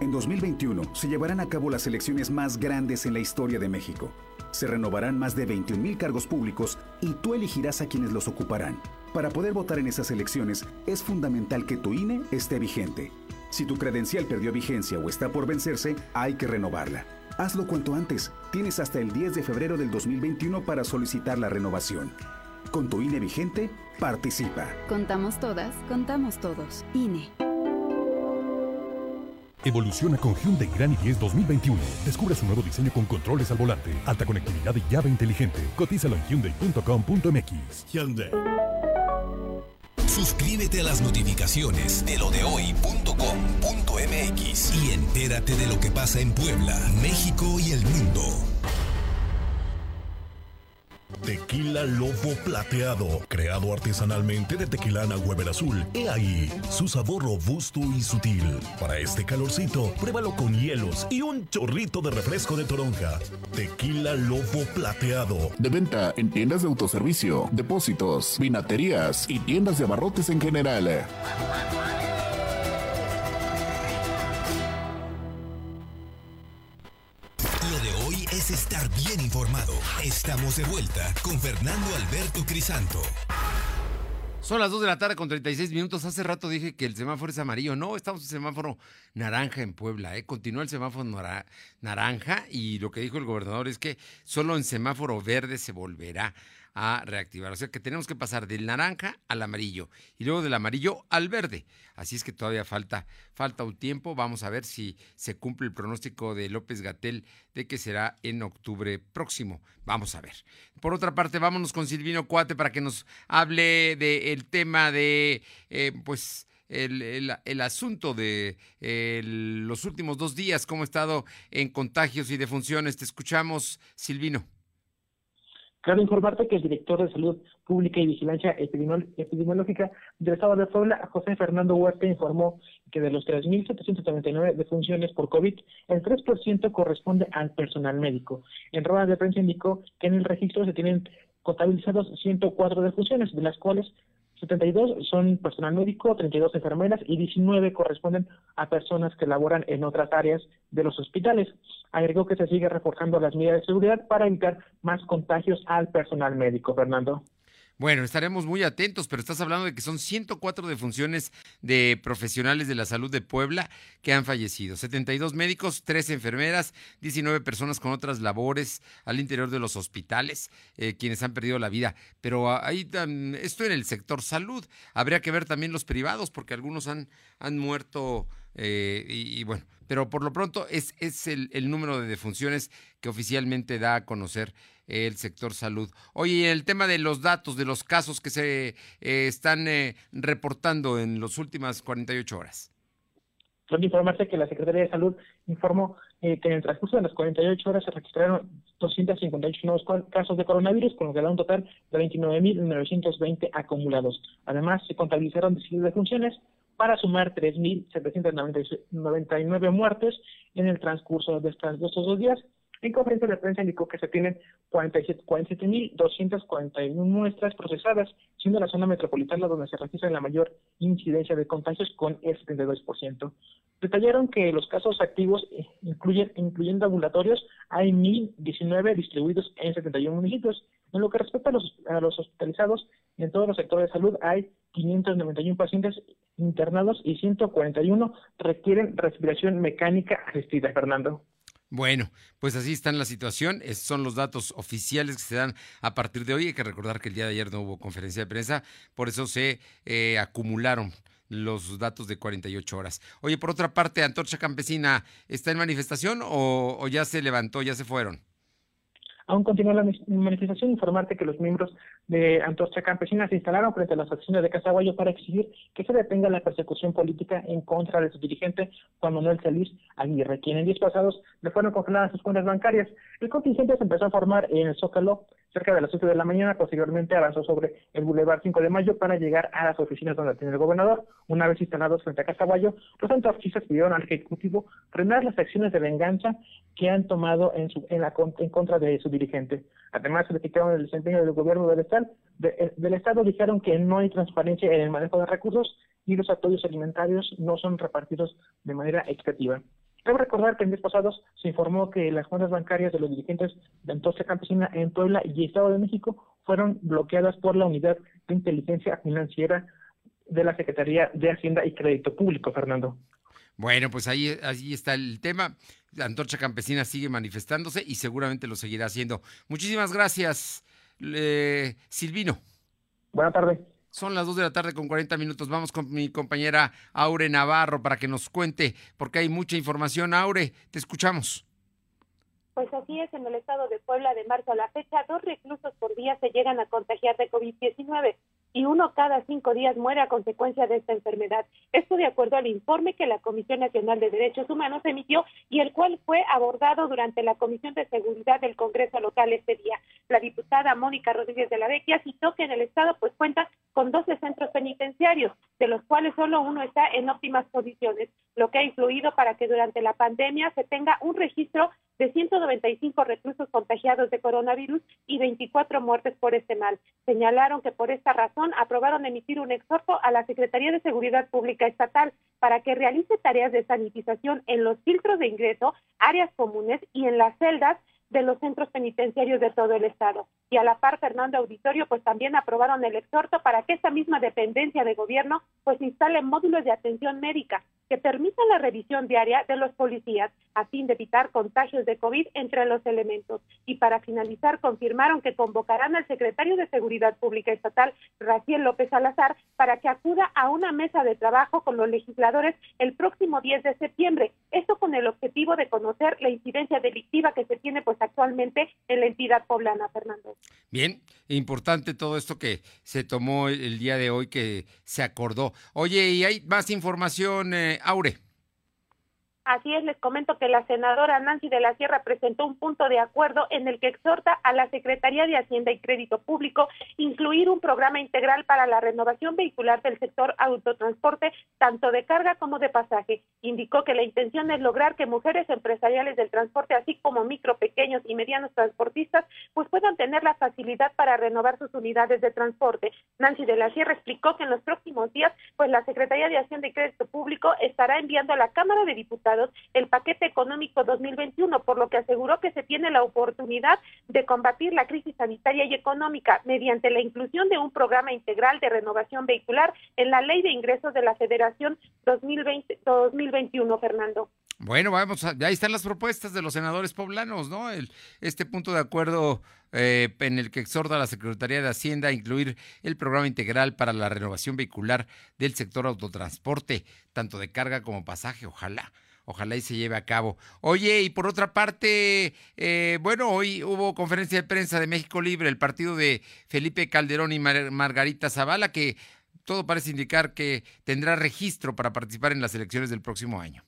En 2021 se llevarán a cabo las elecciones más grandes en la historia de México. Se renovarán más de 21 cargos públicos y tú elegirás a quienes los ocuparán. Para poder votar en esas elecciones es fundamental que tu INE esté vigente. Si tu credencial perdió vigencia o está por vencerse, hay que renovarla. Hazlo cuanto antes. Tienes hasta el 10 de febrero del 2021 para solicitar la renovación. Con tu INE vigente, participa. Contamos todas, contamos todos. INE. Evoluciona con Hyundai Grand i10 2021. Descubre su nuevo diseño con controles al volante, alta conectividad y llave inteligente. Cotízalo en hyundai.com.mx. Hyundai. Suscríbete a las notificaciones de lodehoy.com.mx y entérate de lo que pasa en Puebla, México y el mundo. Tequila Lobo Plateado, creado artesanalmente de tequilana Weber Azul. He ahí su sabor robusto y sutil. Para este calorcito, pruébalo con hielos y un chorrito de refresco de toronja. Tequila Lobo Plateado. De venta en tiendas de autoservicio, depósitos, vinaterías y tiendas de abarrotes en general. De hoy es estar bien informado. Estamos de vuelta con Fernando Alberto Crisanto. Son las 2 de la tarde con 36 minutos. Hace rato dije que el semáforo es amarillo. No, estamos en semáforo naranja en Puebla. ¿eh? Continúa el semáforo nara- naranja y lo que dijo el gobernador es que solo en semáforo verde se volverá a reactivar. O sea que tenemos que pasar del naranja al amarillo y luego del amarillo al verde. Así es que todavía falta, falta un tiempo. Vamos a ver si se cumple el pronóstico de López Gatel de que será en octubre próximo. Vamos a ver. Por otra parte, vámonos con Silvino Cuate para que nos hable del tema de, eh, pues, el, el- asunto de eh, los últimos dos días, cómo ha estado en contagios y defunciones. Te escuchamos, Silvino. Cabe informarte que el director de Salud Pública y Vigilancia Epidemiol- Epidemiológica del Estado de Puebla, José Fernando Huerta, informó que de los 3.739 defunciones por COVID, el 3% corresponde al personal médico. En ruedas de prensa indicó que en el registro se tienen contabilizados 104 defunciones, de las cuales 72 son personal médico, 32 enfermeras y 19 corresponden a personas que laboran en otras áreas de los hospitales. Agregó que se sigue reforzando las medidas de seguridad para evitar más contagios al personal médico, Fernando. Bueno, estaremos muy atentos, pero estás hablando de que son 104 defunciones de profesionales de la salud de Puebla que han fallecido. 72 médicos, 3 enfermeras, 19 personas con otras labores al interior de los hospitales, eh, quienes han perdido la vida. Pero ah, ahí esto en el sector salud. Habría que ver también los privados, porque algunos han, han muerto eh, y, bueno, pero por lo pronto es, es el, número de defunciones que oficialmente da a conocer el sector salud. Oye, y el tema de los datos, de los casos que se eh, están eh, reportando en las últimas 48 horas. Solo informarse que la Secretaría de Salud informó eh, que en el transcurso de las 48 horas se registraron 258 nuevos casos de coronavirus, con lo que da un total de 29.920 acumulados. Además, se contabilizaron 17 defunciones para sumar 3.799 muertes en el transcurso de, estas, de estos dos días. En conferencia de prensa indicó que se tienen 47 47.241 muestras procesadas, siendo la zona metropolitana donde se registra la mayor incidencia de contagios con el 72%. Detallaron que los casos activos eh, incluyen, incluyendo ambulatorios, hay 1.019 distribuidos en 71 municipios. En lo que respecta a los, hospitalizados, en todos los sectores de salud hay 591 pacientes internados y 141 requieren respiración mecánica asistida, Fernando. Bueno, pues así está la situación. Esos son los datos oficiales que se dan a partir de hoy. Hay que recordar que el día de ayer no hubo conferencia de prensa, por eso se eh, acumularon los datos de 48 horas. Oye, por otra parte, Antorcha Campesina, ¿está en manifestación o ya se levantó, ya se fueron? Aún continúa la manifestación, informarte que los miembros de Antorcha Campesina se instalaron frente a las acciones de Casaguayo para exigir que se detenga la persecución política en contra de su dirigente Juan Manuel Celis Aguirre, quien en pasados le fueron congeladas sus cuentas bancarias. El contingente se empezó a formar en el Zócalo cerca de las 7 de la mañana, posteriormente avanzó sobre el Boulevard 5 de Mayo para llegar a las oficinas donde tiene el gobernador. Una vez instalados frente a Casaguayo, los antorchistas pidieron al Ejecutivo frenar las acciones de venganza que han tomado en, su, en, la, en contra de su dirigente. Además, criticaron el desempeño del gobierno del Estado, de, del Estado dijeron que no hay transparencia en el manejo de recursos y los apoyos alimentarios no son repartidos de manera equitativa. Debo recordar que en días pasados se informó que las cuentas bancarias de los dirigentes de Entonces Campesina en Puebla y Estado de México fueron bloqueadas por la Unidad de Inteligencia Financiera de la Secretaría de Hacienda y Crédito Público, Fernando. Bueno, pues ahí, ahí está el tema. La Antorcha Campesina sigue manifestándose y seguramente lo seguirá haciendo. Muchísimas gracias, eh, Silvino. Buenas tardes. Son las 2 de la tarde con 40 minutos. Vamos con mi compañera Aure Navarro para que nos cuente, porque hay mucha información. Aure, te escuchamos. Pues así es, en el estado de Puebla de marzo a la fecha, dos reclusos por día se llegan a contagiar de COVID-19 y uno cada cinco días muere a consecuencia de esta enfermedad. Esto de acuerdo al informe que la Comisión Nacional de Derechos Humanos emitió y el cual fue abordado durante la Comisión de Seguridad del Congreso local este día. La diputada Mónica Rodríguez de la Vecchia citó que en el Estado pues cuenta con 12 centros penitenciarios, de los cuales solo uno está en óptimas condiciones, lo que ha influido para que durante la pandemia se tenga un registro de 195 reclusos contagiados de coronavirus y 24 muertes por este mal. Señalaron que por esta razón aprobaron emitir un exhorto a la Secretaría de Seguridad Pública Estatal para que realice tareas de sanitización en los filtros de ingreso, áreas comunes y en las celdas de los centros penitenciarios de todo el estado. Y a la par, Fernando Auditorio, pues también aprobaron el exhorto para que esta misma dependencia de gobierno pues instale módulos de atención médica que permitan la revisión diaria de los policías a fin de evitar contagios de COVID entre los elementos. Y para finalizar, confirmaron que convocarán al secretario de Seguridad Pública Estatal, Raciel López Salazar, para que acuda a una mesa de trabajo con los legisladores el próximo 10 de septiembre. Esto con el objetivo de conocer la incidencia delictiva que se tiene pues actualmente en la entidad poblana, Fernando. Bien, importante todo esto que se tomó el día de hoy, que se acordó. Oye, ¿y hay más información, eh, Aure? Así es, les comento que la senadora Nancy de la Sierra presentó un punto de acuerdo en el que exhorta a la Secretaría de Hacienda y Crédito Público incluir un programa integral para la renovación vehicular del sector autotransporte, tanto de carga como de pasaje. Indicó que la intención es lograr que mujeres empresariales del transporte, así como micro, pequeños y medianos transportistas, pues puedan tener la facilidad para renovar sus unidades de transporte. Nancy de la Sierra explicó que en los próximos días, pues la Secretaría de Hacienda y Crédito Público estará enviando a la Cámara de Diputados el paquete económico 2021, por lo que aseguró que se tiene la oportunidad de combatir la crisis sanitaria y económica mediante la inclusión de un programa integral de renovación vehicular en la Ley de Ingresos de la Federación 2020, 2021, Fernando. Bueno, vamos, a, ahí están las propuestas de los senadores poblanos, ¿no? El, este punto de acuerdo eh, en el que exhorta a la Secretaría de Hacienda a incluir el programa integral para la renovación vehicular del sector autotransporte, tanto de carga como pasaje, ojalá. Ojalá y se lleve a cabo. Oye, y por otra parte, eh, bueno, hoy hubo conferencia de prensa de México Libre, el partido de Felipe Calderón y Margarita Zavala, que todo parece indicar que tendrá registro para participar en las elecciones del próximo año.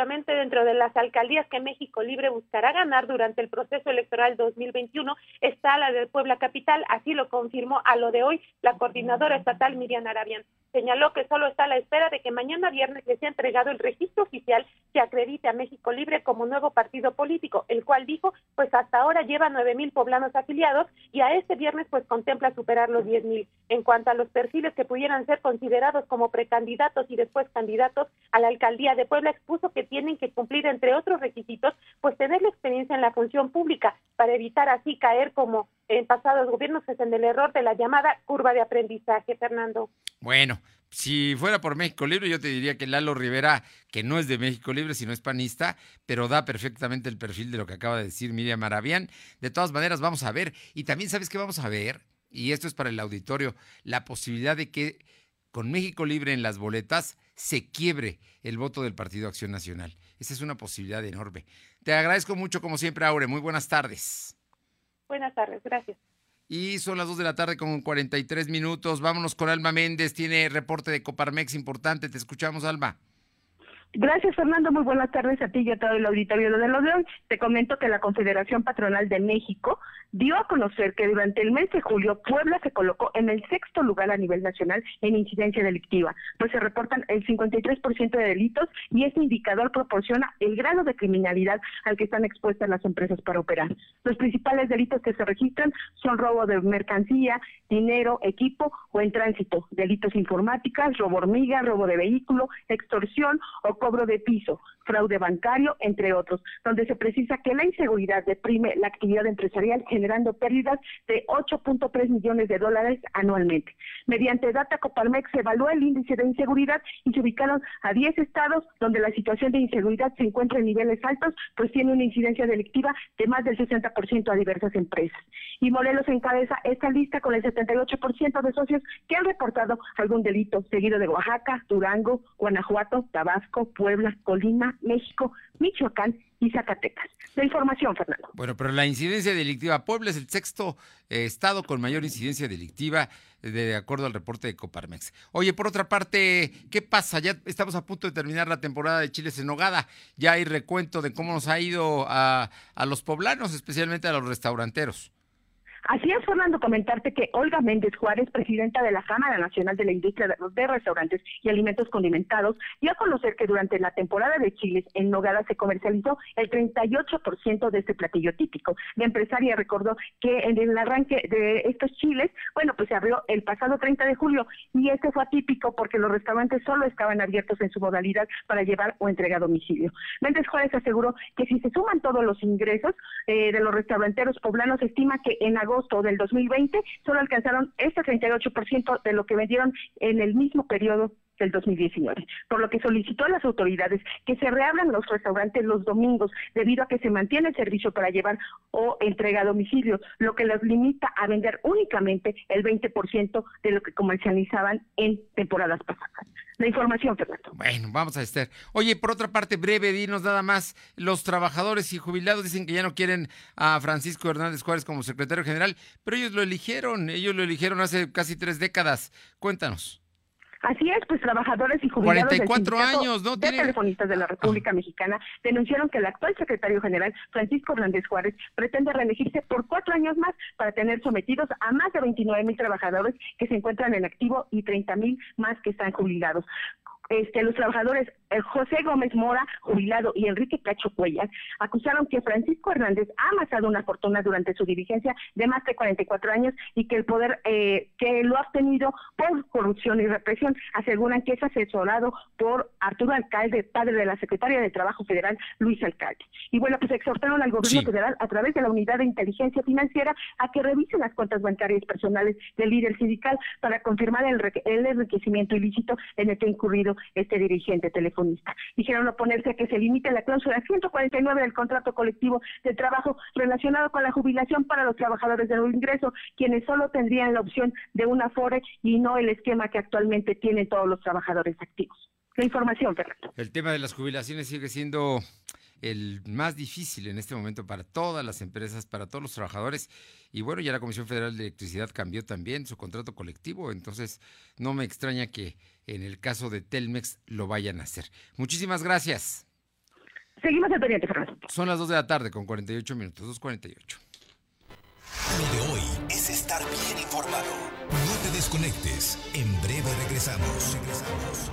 Dentro de las alcaldías que México Libre buscará ganar durante el proceso electoral 2021 está la de Puebla Capital, así lo confirmó a lo de hoy la coordinadora estatal Miriam Arabian. Señaló que solo está a la espera de que mañana viernes le sea entregado el registro oficial que acredite a México Libre como nuevo partido político, el cual dijo, pues hasta ahora lleva nueve mil poblanos afiliados y a este viernes pues contempla superar los diez mil. En cuanto a los perfiles que pudieran ser considerados como precandidatos y después candidatos a la alcaldía de Puebla, expuso que tienen que cumplir, entre otros requisitos, pues tener la experiencia en la función pública para evitar así caer como en pasados gobiernos es en el error de la llamada curva de aprendizaje, Fernando. Bueno, si fuera por México Libre, yo te diría que Lalo Rivera, que no es de México Libre, sino es panista, pero da perfectamente el perfil de lo que acaba de decir Miriam Maravián. De todas maneras, vamos a ver, y también sabes que vamos a ver, y esto es para el auditorio, la posibilidad de que con México Libre en las boletas se quiebre el voto del Partido Acción Nacional. Esa es una posibilidad enorme. Te agradezco mucho, como siempre, Aure. Muy buenas tardes. Buenas tardes, gracias. Y son las 2 de la tarde con 43 minutos. Vámonos con Alma Méndez. Tiene reporte de Coparmex importante. Te escuchamos, Alma. Gracias, Fernando. Muy buenas tardes a ti y a todo el auditorio de los de. Te comento que la Confederación Patronal de México dio a conocer que durante el mes de julio Puebla se colocó en el sexto lugar a nivel nacional en incidencia delictiva, pues se reportan el 53% de delitos y este indicador proporciona el grado de criminalidad al que están expuestas las empresas para operar. Los principales delitos que se registran son robo de mercancía, dinero, equipo o en tránsito, delitos informáticas, robo hormiga, robo de vehículo, extorsión o cobro de piso, fraude bancario, entre otros, donde se precisa que la inseguridad deprime la actividad empresarial generando pérdidas de 8.3 millones de dólares anualmente. Mediante Data Coparmex se evaluó el índice de inseguridad y se ubicaron a 10 estados donde la situación de inseguridad se encuentra en niveles altos, pues tiene una incidencia delictiva de más del 60% a diversas empresas. Y Morelos encabeza esta lista con el 78% de socios que han reportado algún delito, seguido de Oaxaca, Durango, Guanajuato, Tabasco, Puebla, Colima, México, Michoacán y Zacatecas. La información, Fernando. Bueno, pero la incidencia delictiva, Puebla es el sexto eh, estado con mayor incidencia delictiva, eh, de acuerdo al reporte de Coparmex. Oye, por otra parte, ¿qué pasa? Ya estamos a punto de terminar la temporada de chiles en nogada. Ya hay recuento de cómo nos ha ido a, a los poblanos, especialmente a los restauranteros. Así es, Fernando, comentarte que Olga Méndez Juárez, presidenta de la Cámara Nacional de la Industria de Restaurantes y Alimentos Condimentados, dio a conocer que durante la temporada de chiles en Nogada se comercializó el 38% de este platillo típico. La empresaria recordó que en el arranque de estos chiles, bueno, pues se abrió el pasado 30 de julio y este fue atípico porque los restaurantes solo estaban abiertos en su modalidad para llevar o entregar a domicilio. Méndez Juárez aseguró que si se suman todos los ingresos eh, de los restauranteros poblanos, estima que en agosto agosto del 2020 solo alcanzaron este 38% de lo que vendieron en el mismo periodo del 2019, por lo que solicitó a las autoridades que se reabran los restaurantes los domingos debido a que se mantiene el servicio para llevar o entrega a domicilio, lo que los limita a vender únicamente el 20% de lo que comercializaban en temporadas pasadas. La información, Fernando. Bueno, vamos a Esther. Oye, por otra parte, breve, dinos nada más, los trabajadores y jubilados dicen que ya no quieren a Francisco Hernández Juárez como secretario general, pero ellos lo eligieron, ellos lo eligieron hace casi tres décadas. Cuéntanos. Así es, pues trabajadores y jubilados 44 años, ¿no? de telefonistas de la República Mexicana denunciaron que el actual secretario general, Francisco Hernández Juárez, pretende reelegirse por cuatro años más para tener sometidos a más de 29 mil trabajadores que se encuentran en activo y 30 mil más que están jubilados este, los trabajadores José Gómez Mora, jubilado, y Enrique Cacho Cuellas, acusaron que Francisco Hernández ha amasado una fortuna durante su dirigencia de más de 44 años y que el poder eh, que lo ha obtenido por corrupción y represión. Aseguran que es asesorado por Arturo Alcalde, padre de la secretaria de Trabajo Federal, Luis Alcalde. Y bueno, pues exhortaron al gobierno federal a través de la Unidad de Inteligencia Financiera a que revisen las cuentas bancarias personales del líder sindical para confirmar el, el enriquecimiento ilícito en el que ha incurrido este dirigente Dijeron oponerse a que se limite la cláusula 149 del contrato colectivo de trabajo relacionado con la jubilación para los trabajadores de nuevo ingreso, quienes solo tendrían la opción de una FORE y no el esquema que actualmente tienen todos los trabajadores activos. La información, Fernando. El tema de las jubilaciones sigue siendo el más difícil en este momento para todas las empresas, para todos los trabajadores. Y bueno, ya la Comisión Federal de Electricidad cambió también su contrato colectivo, entonces no me extraña que en el caso de Telmex lo vayan a hacer. Muchísimas gracias. Seguimos al pendiente, Fernando. Son las 2 de la tarde con 48 minutos, 2.48. Lo de hoy es estar bien informado. No te desconectes. En breve regresamos. Regresamos.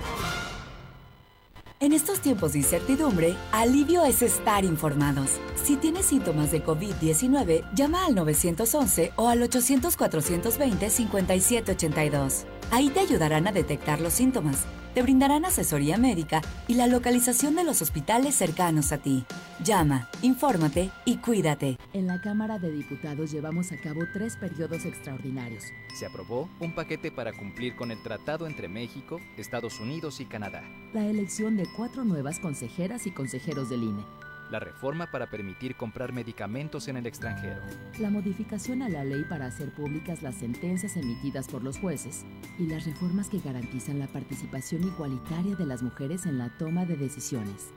En estos tiempos de incertidumbre, alivio es estar informados. Si tienes síntomas de COVID-19, llama al 911 o al 800-420-5782. Ahí te ayudarán a detectar los síntomas te brindarán asesoría médica y la localización de los hospitales cercanos a ti. Llama, infórmate y cuídate. En la Cámara de Diputados llevamos a cabo tres periodos extraordinarios. Se aprobó un paquete para cumplir con el tratado entre México, Estados Unidos y Canadá. La elección de cuatro nuevas consejeras y consejeros del INE la reforma para permitir comprar medicamentos en el extranjero, la modificación a la ley para hacer públicas las sentencias emitidas por los jueces y las reformas que garantizan la participación igualitaria de las mujeres en la toma de decisiones.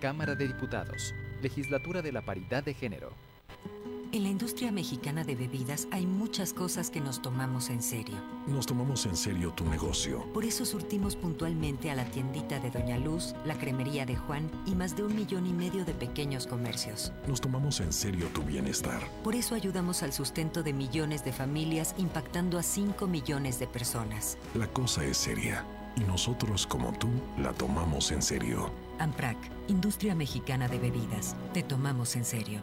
Cámara de Diputados, Legislatura de la Paridad de Género. En la industria mexicana de bebidas hay muchas cosas que nos tomamos en serio. Nos tomamos en serio tu negocio. Por eso surtimos puntualmente a la tiendita de Doña Luz, la cremería de Juan y más de un millón y medio de pequeños comercios. Nos tomamos en serio tu bienestar. Por eso ayudamos al sustento de millones de familias impactando a 5 millones de personas. La cosa es seria y nosotros como tú la tomamos en serio. AMPRAC, Industria Mexicana de Bebidas. Te tomamos en serio.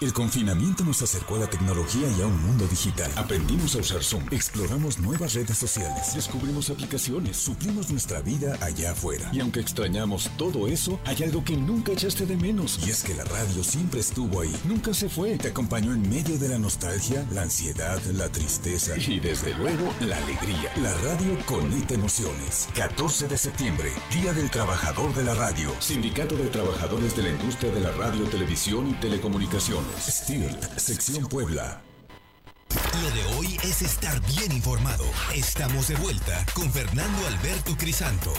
El confinamiento nos acercó a la tecnología y a un mundo digital. Aprendimos a usar Zoom, exploramos nuevas redes sociales, descubrimos aplicaciones, suplimos nuestra vida allá afuera. Y aunque extrañamos todo eso, hay algo que nunca echaste de menos. Y es que la radio siempre estuvo ahí, nunca se fue. Te acompañó en medio de la nostalgia, la ansiedad, la tristeza y desde luego la alegría. La radio conecta emociones. 14 de septiembre, Día del Trabajador de la Radio. Sindicato de Trabajadores de la Industria de la Radio, Televisión y STIRT, sección Puebla. Lo de hoy es estar bien informado. Estamos de vuelta con Fernando Alberto Crisanto.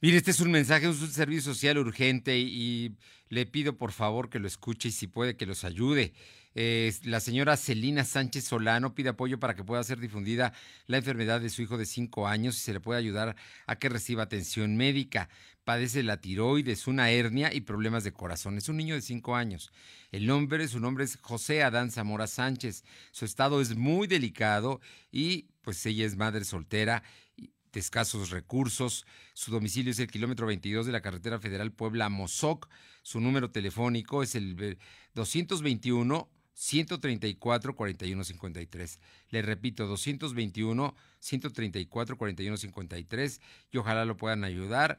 Mire, este es un mensaje, es un servicio social urgente y le pido por favor que lo escuche y si puede que los ayude. Eh, la señora Celina Sánchez Solano pide apoyo para que pueda ser difundida la enfermedad de su hijo de 5 años y se le puede ayudar a que reciba atención médica. Padece la tiroides, una hernia y problemas de corazón. Es un niño de 5 años. El nombre, su nombre es José Adán Zamora Sánchez. Su estado es muy delicado y pues ella es madre soltera de escasos recursos. Su domicilio es el kilómetro 22 de la carretera federal Puebla-Mozoc. Su número telefónico es el 221 134 4153. Le repito, 221 134 4153 y ojalá lo puedan ayudar.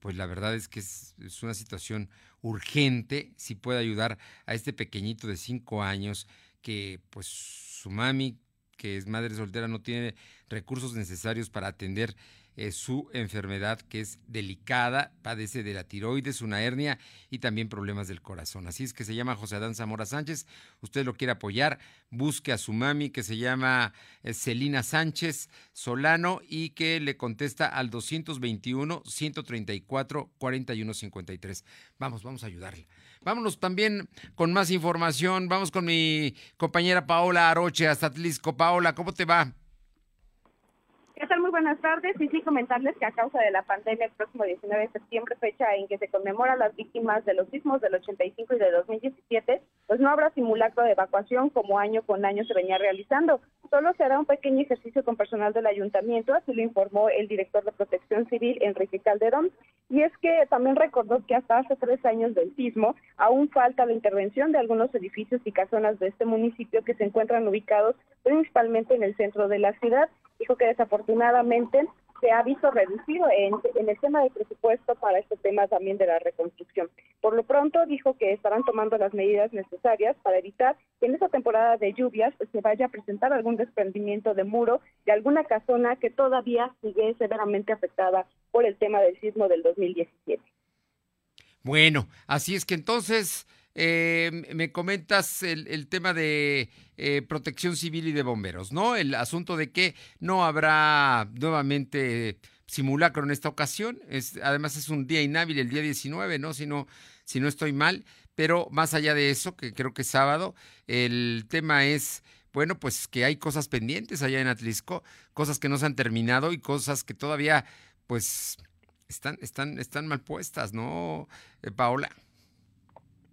Pues la verdad es que es, es una situación urgente. Si puede ayudar a este pequeñito de 5 años que pues su mami que es madre soltera no tiene recursos necesarios para atender eh, su enfermedad que es delicada, padece de la tiroides, una hernia y también problemas del corazón. Así es que se llama José Adán Zamora Sánchez. Usted lo quiere apoyar, busque a su mami que se llama eh, Celina Sánchez Solano y que le contesta al 221 134 4153. Vamos, vamos a ayudarle. Vámonos también con más información. Vamos con mi compañera Paola Aroche hasta Atlisco. Paola, ¿cómo te va? Buenas tardes. Y sí, comentarles que a causa de la pandemia, el próximo 19 de septiembre, fecha en que se conmemora las víctimas de los sismos del 85 y de 2017, pues no habrá simulacro de evacuación como año con año se venía realizando. Solo se hará un pequeño ejercicio con personal del ayuntamiento, así lo informó el director de Protección Civil, Enrique Calderón. Y es que también recordó que hasta hace tres años del sismo aún falta la intervención de algunos edificios y casonas de este municipio que se encuentran ubicados principalmente en el centro de la ciudad. Dijo que desafortunadamente se ha visto reducido en, el tema de presupuesto para este tema también de la reconstrucción. Por lo pronto dijo que estarán tomando las medidas necesarias para evitar que en esta temporada de lluvias pues, se vaya a presentar algún desprendimiento de muro de alguna casona que todavía sigue severamente afectada por el tema del sismo del 2017. Bueno, así es que entonces eh, me comentas el, tema de eh, protección civil y de bomberos, ¿no? El asunto de que no habrá nuevamente simulacro en esta ocasión. Es, además es un día inhábil, el día 19, ¿no? Si no, si no estoy mal. Pero más allá de eso, que creo que es sábado, el tema es bueno, pues que hay cosas pendientes allá en Atlisco, cosas que no se han terminado y cosas que todavía, pues, están, están, están mal puestas, ¿no, eh, Paola?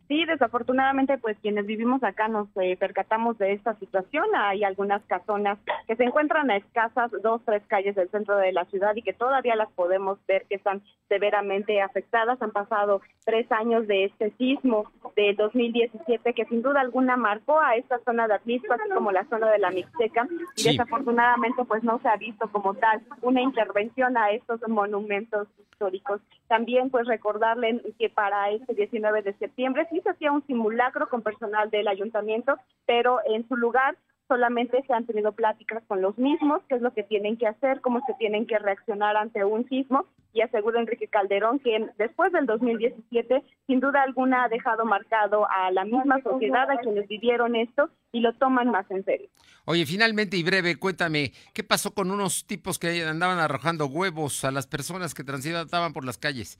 Sí, desafortunadamente, pues quienes vivimos acá nos eh, percatamos de esta situación. Hay algunas casonas que se encuentran a escasas dos, tres calles del centro de la ciudad y que todavía las podemos ver que están severamente afectadas. Han pasado tres años de este sismo de 2017 que sin duda alguna marcó a esta zona de Atlisco, así como la zona de la Mixteca. Y Sí. desafortunadamente, pues no se ha visto como tal una intervención a estos monumentos históricos. También pues recordarle que para este 19 de septiembre sí se hacía un simulacro con personal del ayuntamiento, pero en su lugar solamente se han tenido pláticas con los mismos, qué es lo que tienen que hacer, cómo se tienen que reaccionar ante un sismo y asegura Enrique Calderón que después del 2017 sin duda alguna ha dejado marcado a la misma sociedad, a quienes vivieron esto y lo toman más en serio. Oye, finalmente y breve, cuéntame, ¿qué pasó con unos tipos que andaban arrojando huevos a las personas que transitaban por las calles?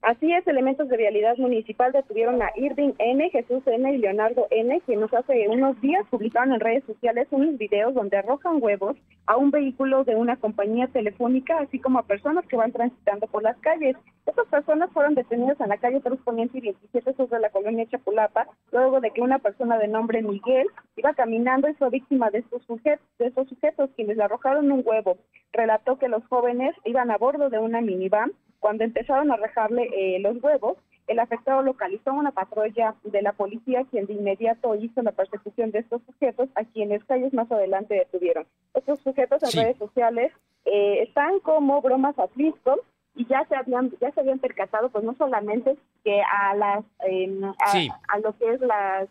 Así es, elementos de vialidad municipal detuvieron a Irving N., Jesús N. y Leonardo N., quienes hace unos días publicaron en redes sociales unos videos donde arrojan huevos a un vehículo de una compañía telefónica, así como a personas que van transitando por las calles. Estas personas fueron detenidas en la calle Cruz Poniente y 27 sobre la colonia Chapulapa, luego de que una persona de nombre Miguel iba caminando y fue víctima de estos sujetos, de estos sujetos quienes le arrojaron un huevo. Relató que los jóvenes iban a bordo de una minivan cuando empezaron a arrojarle eh, los huevos, el afectado localizó una patrulla de la policía quien de inmediato hizo la persecución de estos sujetos a quienes calles más adelante detuvieron. Estos sujetos en redes sociales eh, están como bromas a Frisco y ya se habían ya se habían percatado pues no solamente que a las em, a, lo que es las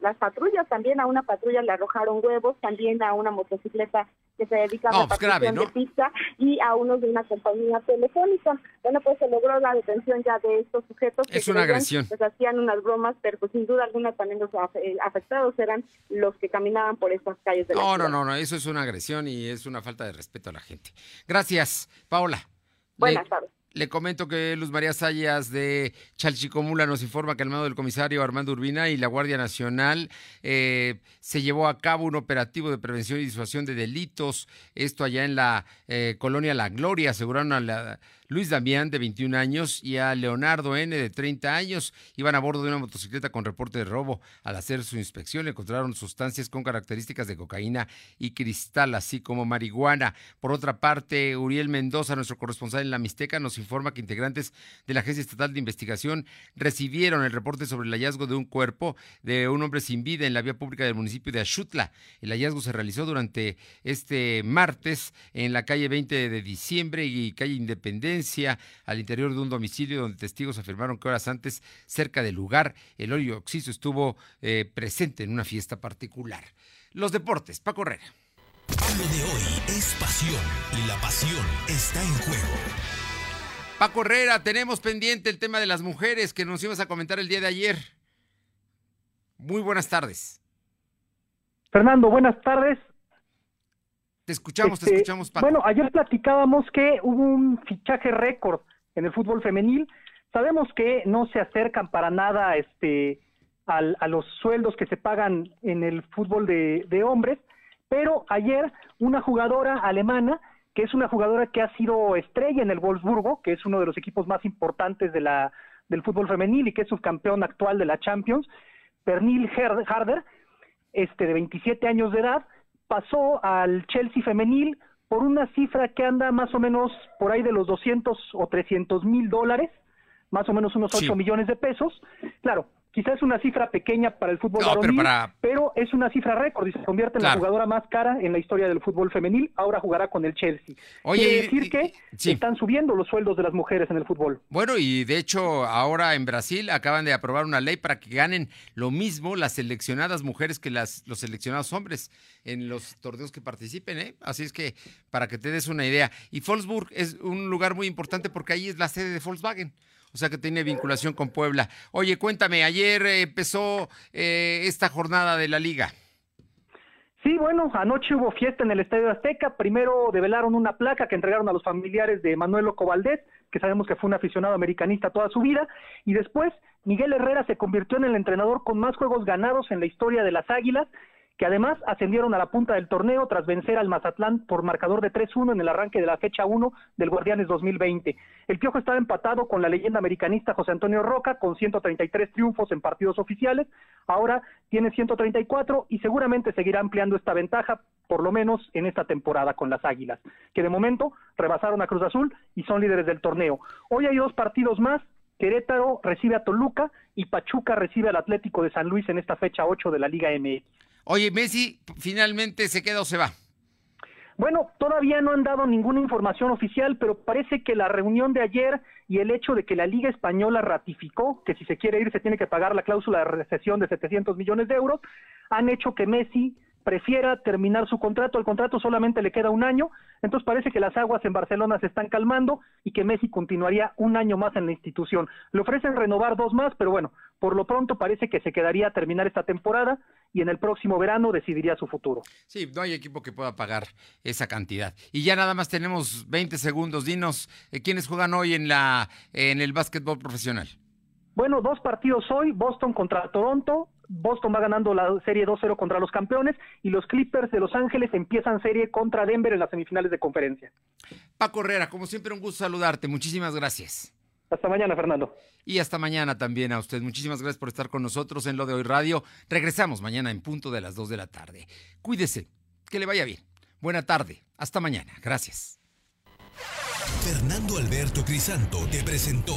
las patrullas también a una patrulla le arrojaron huevos también a una motocicleta que se dedica a la pues de pista y a unos de una compañía telefónica. Bueno pues se logró la detención ya de estos sujetos es una agresión. pues hacían unas bromas pero pues sin duda alguna también los eh, afectados eran los que caminaban por estas calles de no la no no no eso es una agresión y es una falta de respeto a la gente. Gracias Paola Buenas tardes. Le comento que Luz María Sayas de Chalchicomula nos informa que al mando del comisario Armando Urbina y la Guardia Nacional eh, se llevó a cabo un operativo de prevención y disuasión de delitos. Esto allá en la eh, colonia La Gloria. Aseguraron a la Luis Damián, de 21 años, y a Leonardo N., de 30 años. Iban a bordo de una motocicleta con reporte de robo. Al hacer su inspección, encontraron sustancias con características de cocaína y cristal, así como marihuana. Por otra parte, Uriel Mendoza, nuestro corresponsal en la Mixteca, nos informa que integrantes de la Agencia Estatal de Investigación recibieron el reporte sobre el hallazgo de un cuerpo de un hombre sin vida en la vía pública del municipio de Axutla. El hallazgo se realizó durante este martes en la calle 20 de diciembre y calle Independencia al interior de un domicilio donde testigos afirmaron que horas antes, cerca del lugar, el óleo oxiso estuvo eh, presente en una fiesta particular. Los deportes, Paco Herrera. Lo de hoy es pasión y la pasión está en juego. Paco Herrera, tenemos pendiente el tema de las mujeres que nos ibas a comentar el día de ayer. Muy buenas tardes. Fernando, buenas tardes. Te escuchamos, te Este, escuchamos, Paco. Bueno, ayer platicábamos que hubo un fichaje récord en el fútbol femenil. Sabemos que no se acercan para nada este, al- a los sueldos que se pagan en el fútbol de, de hombres, pero ayer una jugadora alemana, que es una jugadora que ha sido estrella en el Wolfsburgo, que es uno de los equipos más importantes de la, del fútbol femenil y que es subcampeón actual de la Champions, Pernil Harder, este, de 27 años de edad, pasó al Chelsea femenil por una cifra que anda más o menos por ahí de los 200 o 300 mil dólares, más o menos unos 8 millones de pesos. Claro, quizás es una cifra pequeña para el fútbol No, pero varonil, para- pero es una cifra récord y se convierte en Claro. la jugadora más cara en la historia del fútbol femenil. Ahora jugará con el Chelsea. Oye, Quiere y- decir y- que sí. están subiendo los sueldos de las mujeres en el fútbol. Bueno, y de hecho ahora en Brasil acaban de aprobar una ley para que ganen lo mismo las seleccionadas mujeres que las, los seleccionados hombres en los torneos que participen, ¿eh? Así es que para que te des una idea. Y Wolfsburg es un lugar muy importante porque ahí es la sede de Volkswagen. O sea que tiene vinculación con Puebla. Oye, cuéntame, ayer empezó eh, esta jornada de la liga. Sí, bueno, anoche hubo fiesta en el Estadio Azteca. Primero develaron una placa que entregaron a los familiares de Manuel Loco Valdés, que sabemos que fue un aficionado americanista toda su vida. Y después, Miguel Herrera se convirtió en el entrenador con más juegos ganados en la historia de las Águilas, que además ascendieron a la punta del torneo tras vencer al Mazatlán por marcador de 3-1 en el arranque de la fecha 1 del Guardianes 2020. El Piojo estaba empatado con la leyenda americanista José Antonio Roca con 133 triunfos en partidos oficiales, ahora tiene 134 y seguramente seguirá ampliando esta ventaja por lo menos en esta temporada con las Águilas, que de momento rebasaron a Cruz Azul y son líderes del torneo. Hoy hay dos partidos más, Querétaro recibe a Toluca y Pachuca recibe al Atlético de San Luis en esta fecha 8 de la Liga MX. Oye, Messi finalmente se queda o se va. Bueno, todavía no han dado ninguna información oficial, pero parece que la reunión de ayer y el hecho de que la Liga Española ratificó que si se quiere ir se tiene que pagar la cláusula de recesión de 700 millones de euros, han hecho que Messi prefiera terminar su contrato, el contrato solamente le queda un año, entonces parece que las aguas en Barcelona se están calmando y que Messi continuaría un año más en la institución. Le ofrecen renovar dos más, pero bueno, por lo pronto parece que se quedaría a terminar esta temporada y en el próximo verano decidiría su futuro. Sí, no hay equipo que pueda pagar esa cantidad. Y ya nada más tenemos 20 segundos. Dinos, eh, ¿quiénes juegan hoy en, la, en el básquetbol profesional? Bueno, dos partidos hoy, Boston contra Toronto, Boston va ganando la serie 2-0 contra los campeones y los Clippers de Los Ángeles empiezan serie contra Denver en las semifinales de conferencia. Paco Herrera, como siempre un gusto saludarte, muchísimas gracias. Hasta mañana, Fernando. Y hasta mañana también a usted. Muchísimas gracias por estar con nosotros en Lo de Hoy Radio. Regresamos mañana en punto de las 2 de la tarde. Cuídese, que le vaya bien. Buena tarde, hasta mañana. Gracias. Fernando Alberto Crisanto te presentó